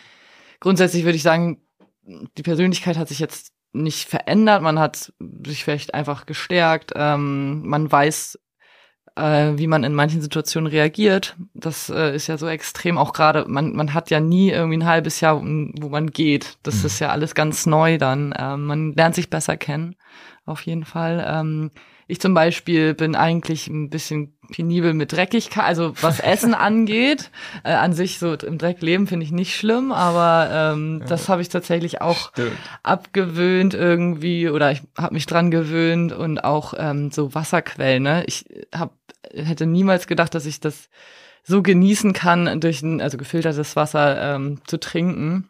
grundsätzlich würde ich sagen, die Persönlichkeit hat sich jetzt nicht verändert, man hat sich vielleicht einfach gestärkt, ähm, man weiß äh, wie man in manchen Situationen reagiert. Das äh, ist ja so extrem, auch gerade, man, man hat ja nie irgendwie ein halbes Jahr, wo man geht. Das mhm. ist ja alles ganz neu dann. Ähm, man lernt sich besser kennen, auf jeden Fall. Ähm, ich zum Beispiel bin eigentlich ein bisschen penibel mit Dreckigkeit, also was Essen angeht. Äh, an sich so im Dreck leben finde ich nicht schlimm, aber ähm, ja. das habe ich tatsächlich auch Stimmt. abgewöhnt irgendwie oder ich habe mich dran gewöhnt und auch ähm, so Wasserquellen. Ne? Ich habe hätte niemals gedacht, dass ich das so genießen kann, durch ein, also gefiltertes Wasser ähm, zu trinken.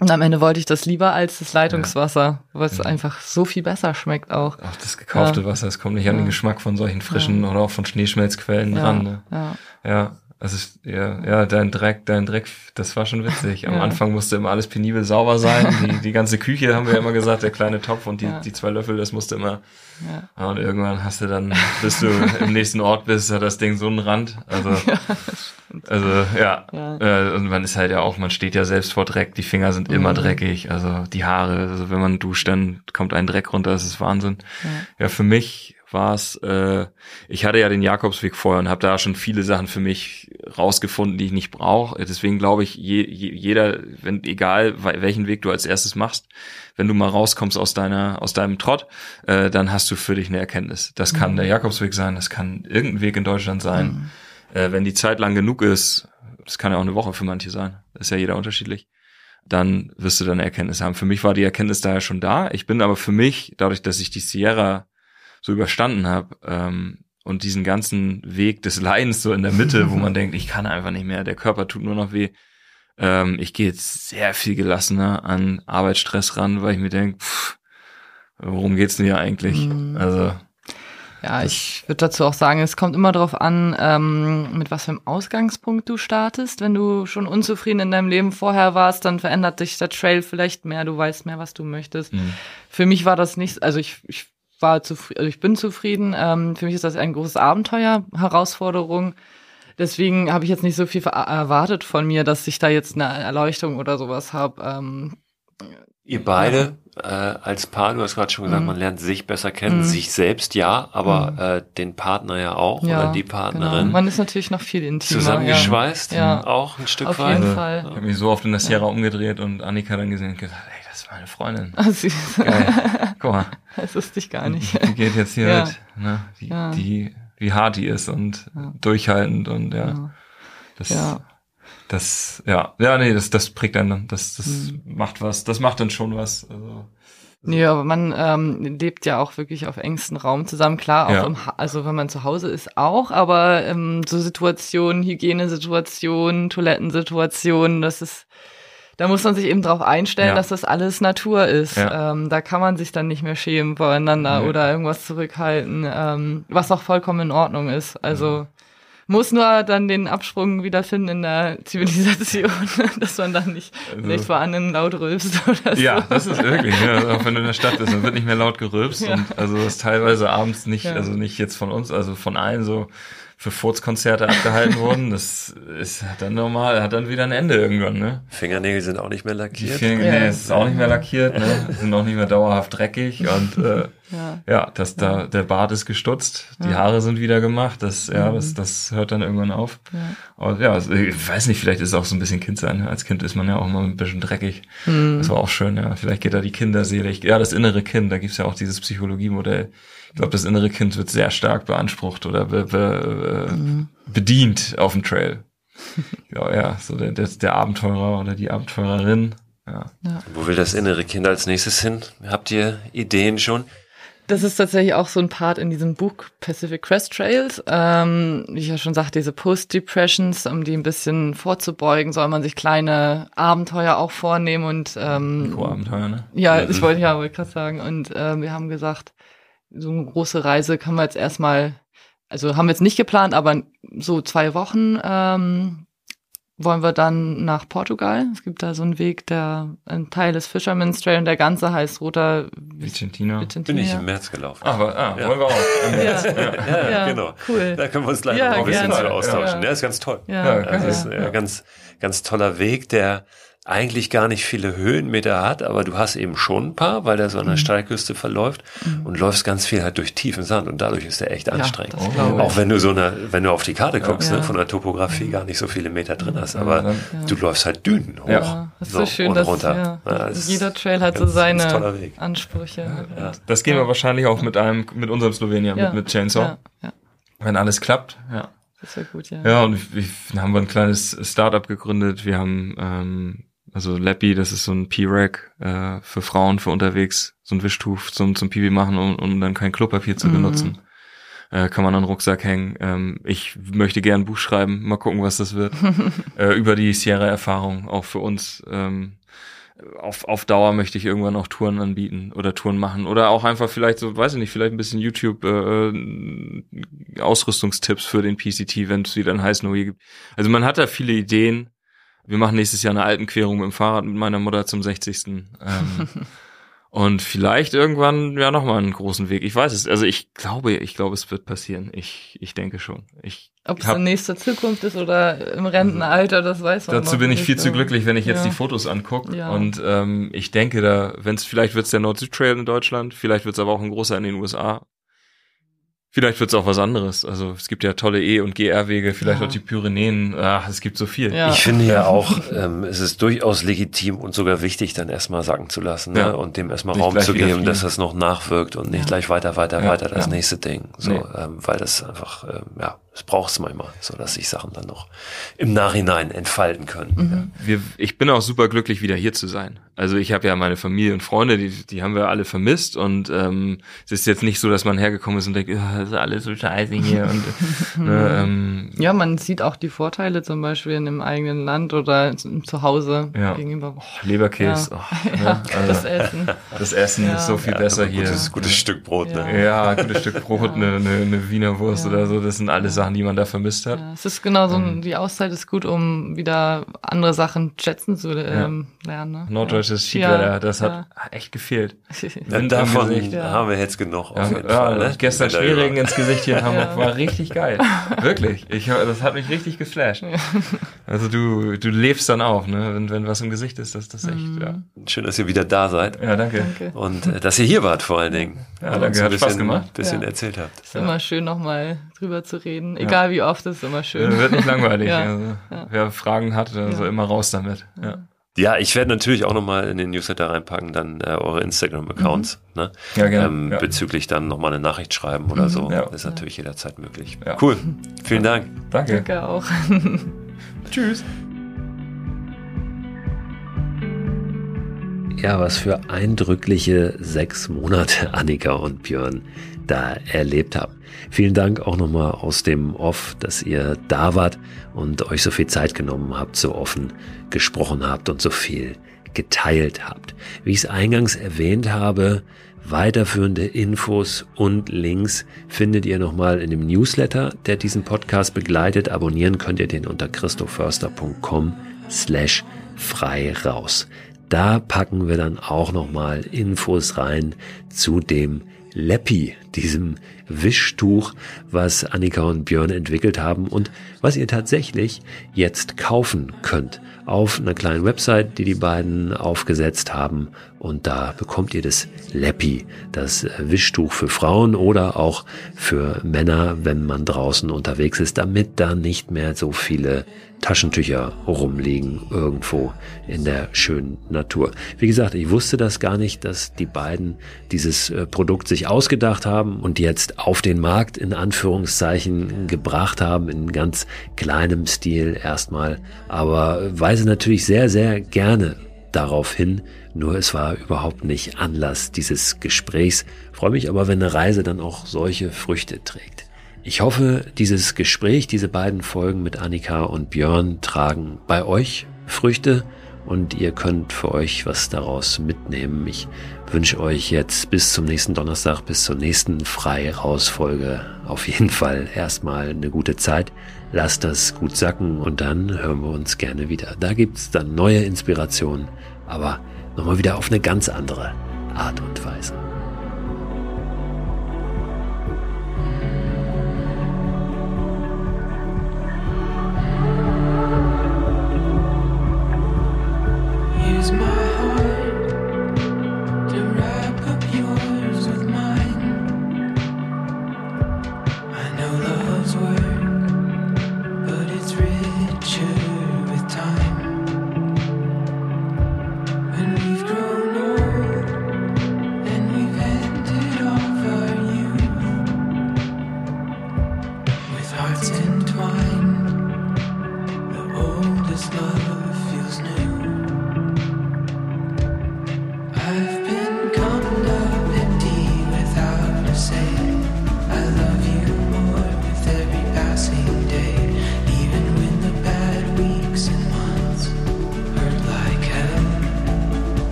Und am Ende wollte ich das lieber als das Leitungswasser, was ja. einfach so viel besser schmeckt auch. Auch das gekaufte ja. Wasser, es kommt nicht an den Geschmack von solchen frischen oder auch von Schneeschmelzquellen dran. Ne? Ja. ja. Also ja, ja, dein Dreck, dein Dreck, das war schon witzig. Am ja. Anfang musste immer alles penibel sauber sein. Die, die ganze Küche haben wir ja immer gesagt, der kleine Topf und die, ja. die zwei Löffel, das musste immer. Ja. Und irgendwann hast du dann, bis du im nächsten Ort bist, hat das Ding so einen Rand. Also, ja, also ja. ja. Und man ist halt ja auch, man steht ja selbst vor Dreck. Die Finger sind immer mhm. dreckig. Also die Haare, also wenn man duscht, dann kommt ein Dreck runter. Das ist Wahnsinn. Ja, für mich war es, äh, ich hatte ja den Jakobsweg vorher und habe da schon viele Sachen für mich rausgefunden, die ich nicht brauche. Deswegen glaube ich, je, je, jeder, wenn egal welchen Weg du als erstes machst, wenn du mal rauskommst aus deiner, aus deinem Trott, äh, dann hast du für dich eine Erkenntnis. Das kann mhm. der Jakobsweg sein, das kann irgendein Weg in Deutschland sein. Mhm. Äh, wenn die Zeit lang genug ist, das kann ja auch eine Woche für manche sein, das ist ja jeder unterschiedlich dann wirst du dann Erkenntnis haben. Für mich war die Erkenntnis daher schon da. Ich bin aber für mich, dadurch, dass ich die Sierra so überstanden habe ähm, und diesen ganzen Weg des Leidens so in der Mitte, wo man denkt, ich kann einfach nicht mehr, der Körper tut nur noch weh. Ähm, ich gehe jetzt sehr viel gelassener an Arbeitsstress ran, weil ich mir denke, worum geht's denn hier eigentlich? Mhm. Also ja, ich würde dazu auch sagen, es kommt immer darauf an, ähm, mit was für einem Ausgangspunkt du startest. Wenn du schon unzufrieden in deinem Leben vorher warst, dann verändert sich der Trail vielleicht mehr, du weißt mehr, was du möchtest. Mhm. Für mich war das nicht, also ich, ich war zufrieden, also ich bin zufrieden. Ähm, für mich ist das ein großes Abenteuer, Herausforderung. Deswegen habe ich jetzt nicht so viel erwartet von mir, dass ich da jetzt eine Erleuchtung oder sowas habe. Ähm, Ihr beide ja. äh, als Paar, du hast gerade schon gesagt, mhm. man lernt sich besser kennen, mhm. sich selbst ja, aber mhm. äh, den Partner ja auch ja, oder die Partnerin. Genau. Man ist natürlich noch viel intimer. Zusammengeschweißt, ja. auch ein Stück Auf weit. Auf jeden Fall. Ich habe mich so oft in der Sierra umgedreht und Annika dann gesehen und gesagt, ey, das ist meine Freundin. Ah, süß. Geil. Guck mal. Das wusste ich gar nicht. Die geht jetzt hier ja. mit, ne? Die, ja. die, wie hart die ist und ja. durchhaltend und ja. Das, ja. das, ja, ja, nee, das, das prägt einen, das, das mhm. macht was, das macht dann schon was. Also, Nee, aber man ähm, lebt ja auch wirklich auf engstem Raum zusammen. Klar, auch ja. im also wenn man zu Hause ist auch, aber ähm, so Situationen, Hygienesituationen, Toilettensituationen, das ist da muss man sich eben darauf einstellen, ja. dass das alles Natur ist. Ja. Ähm, da kann man sich dann nicht mehr schämen voreinander nee. oder irgendwas zurückhalten, ähm, was auch vollkommen in Ordnung ist. Also muss nur dann den Absprung wiederfinden in der Zivilisation, dass man dann nicht, also, nicht vor anderen laut rülpst oder so. Ja, das ist wirklich, ja, auch wenn du in der Stadt bist, dann wird nicht mehr laut gerülpst ja. und also das teilweise abends nicht, ja. also nicht jetzt von uns, also von allen so für Furzkonzerte abgehalten wurden. Das ist dann normal, hat dann wieder ein Ende irgendwann, ne? Fingernägel sind auch nicht mehr lackiert. Die Fingernägel ja. ist auch nicht mehr lackiert, ne? Sind auch nicht mehr dauerhaft dreckig und äh, ja, ja das da der Bart ist gestutzt, die Haare sind wieder gemacht, das ja, das das hört dann irgendwann auf. Ja. Und ja, also, ich weiß nicht, vielleicht ist es auch so ein bisschen Kind sein. Als Kind ist man ja auch immer ein bisschen dreckig. Mhm. Das war auch schön, ja. Vielleicht geht da die Kinderseele, ja, das innere Kind, da gibt's ja auch dieses Psychologiemodell glaube, das innere Kind wird sehr stark beansprucht oder be, be, mhm. bedient auf dem Trail. ja, ja, so der, der, der Abenteurer oder die Abenteurerin. Ja. ja. Wo will das innere Kind als nächstes hin? Habt ihr Ideen schon? Das ist tatsächlich auch so ein Part in diesem Buch Pacific Crest Trails. Ähm, wie ich ja schon sagte, diese Post-Depressions, um die ein bisschen vorzubeugen, soll man sich kleine Abenteuer auch vornehmen und ähm, Mikroabenteuer, ne? Ja, ich wollte ja wollte gerade sagen. Und äh, wir haben gesagt, so eine große Reise kann man jetzt erstmal, also haben wir jetzt nicht geplant, aber so zwei Wochen ähm, wollen wir dann nach Portugal. Es gibt da so einen Weg, der ein Teil des Fisherman's Trail und der ganze heißt Roter Vicentina. Vicentina. Bin ich im März gelaufen. Ach, ah, ja. wollen wir auch. Im März. Ja. Ja, ja, genau. Cool. Da können wir uns gleich ja, noch ein bisschen zu austauschen. Der ist ganz toll. Ja, also ist ein ganz, ganz toller Weg, der eigentlich gar nicht viele Höhenmeter hat, aber du hast eben schon ein paar, weil der so an der mhm. Steilküste verläuft mhm. und läufst ganz viel halt durch tiefen Sand und dadurch ist der echt anstrengend. Ja, Auch wenn du so eine, wenn du auf die Karte guckst, ja. ne, von der Topografie mhm. gar nicht so viele Meter drin hast, aber ja. du läufst halt Dünen hoch. Ja, das ist so, so schön, und dass, runter. Ja, das jeder Trail hat ganz, so seine Ansprüche. Das gehen wir wahrscheinlich auch mit einem, mit unserem Slowenien, mit, mit Chainsaw. Wenn alles klappt, ja. Das wäre gut, ja. Ja, und wir, wir haben wir ein kleines Startup gegründet. Wir haben ähm, also Lappy, das ist so ein P-Rack äh, für Frauen für unterwegs, so ein Wischtuch zum, zum Pipi machen, um, um dann kein Klopapier zu mhm. benutzen. Äh, kann man an den Rucksack hängen. Ähm, ich möchte gern ein Buch schreiben, mal gucken, was das wird. äh, über die Sierra-Erfahrung, auch für uns. Ähm, auf, auf Dauer möchte ich irgendwann auch Touren anbieten oder Touren machen oder auch einfach vielleicht so, weiß ich nicht, vielleicht ein bisschen YouTube äh, äh Ausrüstungstipps für den PCT, wenn es wieder ein heißen OE gibt. Also man hat da viele Ideen, wir machen nächstes Jahr eine Alpenquerung mit dem Fahrrad mit meiner Mutter zum 60. Ähm, und vielleicht irgendwann ja nochmal einen großen Weg. Ich weiß es. Also ich glaube, ich glaube, es wird passieren. Ich, ich denke schon. Ich Ob es in nächster Zukunft ist oder im Rentenalter, das weiß man Dazu bin ich viel zu glücklich, wenn ich jetzt ja. die Fotos angucke. Ja. Und ähm, ich denke da, wenn es vielleicht wird es der Nord-Süd-Trail in Deutschland, vielleicht wird es aber auch ein großer in den USA. Vielleicht wird es auch was anderes. Also es gibt ja tolle E- und GR-Wege, vielleicht ja. auch die Pyrenäen. Ach, es gibt so viel. Ja. Ich finde ja auch, ähm, es ist durchaus legitim und sogar wichtig, dann erstmal sacken zu lassen ne? und dem erstmal nicht Raum zu geben, dass das noch nachwirkt und nicht gleich weiter, weiter, weiter das nächste Ding. So, nee. ähm, weil das einfach, ähm, ja, es braucht es manchmal, so dass sich Sachen dann noch im Nachhinein entfalten können. Mhm. Wir, ich bin auch super glücklich, wieder hier zu sein. Also ich habe ja meine Familie und Freunde, die, die haben wir alle vermisst und ähm, es ist jetzt nicht so, dass man hergekommen ist und denkt, oh, das ist alles so scheiße hier. und, ne, ähm, ja, man sieht auch die Vorteile zum Beispiel in dem eigenen Land oder zu Hause ja. gegenüber. Oh, Leberkäse, ja. Oh, ne? ja, also, das Essen. Das Essen ist so viel besser hier. Gutes, gutes Stück Brot, ne? Ja, gutes Stück Brot, eine, eine, eine Wiener Wurst oder so, das sind alles Sachen, die man da vermisst hat. es ist genau so, ähm, die Auszeit ist gut, um wieder andere Sachen schätzen zu ähm, lernen. Ne? Norddeutsches Schiedwetter, das hat echt gefehlt. Ja, davon haben wir jetzt genug auf jeden Fall. Ne? Gestern Schneeregen ins Gesicht hier in Hamburg war richtig geil. Wirklich. Ich, das hat mich richtig geflasht. Also du, du lebst dann auch, ne? wenn, wenn was im Gesicht ist, das ist das echt, mhm. ja. Schön, dass ihr wieder da seid. Ja, danke. danke. Und äh, dass ihr hier wart vor allen Dingen. Ja, danke, hat bisschen, Spaß gemacht. bisschen ja. erzählt habt. Ist immer schön nochmal drüber zu reden. Egal wie oft, ist immer schön. Wird nicht langweilig. also, Wer Fragen hat, also immer raus damit. Ja. Ja, ich werde natürlich auch nochmal in den Newsletter reinpacken, dann äh, eure Instagram-Accounts, mhm. ne? Ja, gerne. Ähm, ja. Bezüglich dann nochmal eine Nachricht schreiben oder mhm. so. Ja. ist natürlich jederzeit möglich. Ja. Cool. Vielen Dank. Danke. Danke auch. Tschüss. Ja, was für eindrückliche sechs Monate Annika und Björn da erlebt haben. Vielen Dank auch nochmal aus dem Off, dass ihr da wart und euch so viel Zeit genommen habt, so offen gesprochen habt und so viel geteilt habt. Wie ich es eingangs erwähnt habe, Weiterführende Infos und Links findet ihr nochmal in dem Newsletter, der diesen Podcast begleitet. Abonnieren könnt ihr den unter christoförster.com slash frei raus. Da packen wir dann auch nochmal Infos rein zu dem Leppi, diesem Wischtuch, was Annika und Björn entwickelt haben und was ihr tatsächlich jetzt kaufen könnt auf einer kleinen Website, die die beiden aufgesetzt haben. Und da bekommt ihr das Leppi, das Wischtuch für Frauen oder auch für Männer, wenn man draußen unterwegs ist, damit da nicht mehr so viele Taschentücher rumliegen irgendwo in der schönen Natur. Wie gesagt, ich wusste das gar nicht, dass die beiden dieses äh, Produkt sich ausgedacht haben und jetzt auf den Markt in Anführungszeichen gebracht haben, in ganz kleinem Stil erstmal, aber weise natürlich sehr, sehr gerne darauf hin, nur es war überhaupt nicht Anlass dieses Gesprächs. Freue mich aber, wenn eine Reise dann auch solche Früchte trägt. Ich hoffe, dieses Gespräch, diese beiden Folgen mit Annika und Björn tragen bei euch Früchte und ihr könnt für euch was daraus mitnehmen. Ich wünsche euch jetzt bis zum nächsten Donnerstag, bis zur nächsten Freirausfolge auf jeden Fall erstmal eine gute Zeit. Lasst das gut sacken und dann hören wir uns gerne wieder. Da gibt's dann neue Inspirationen, aber nochmal wieder auf eine ganz andere Art und Weise. words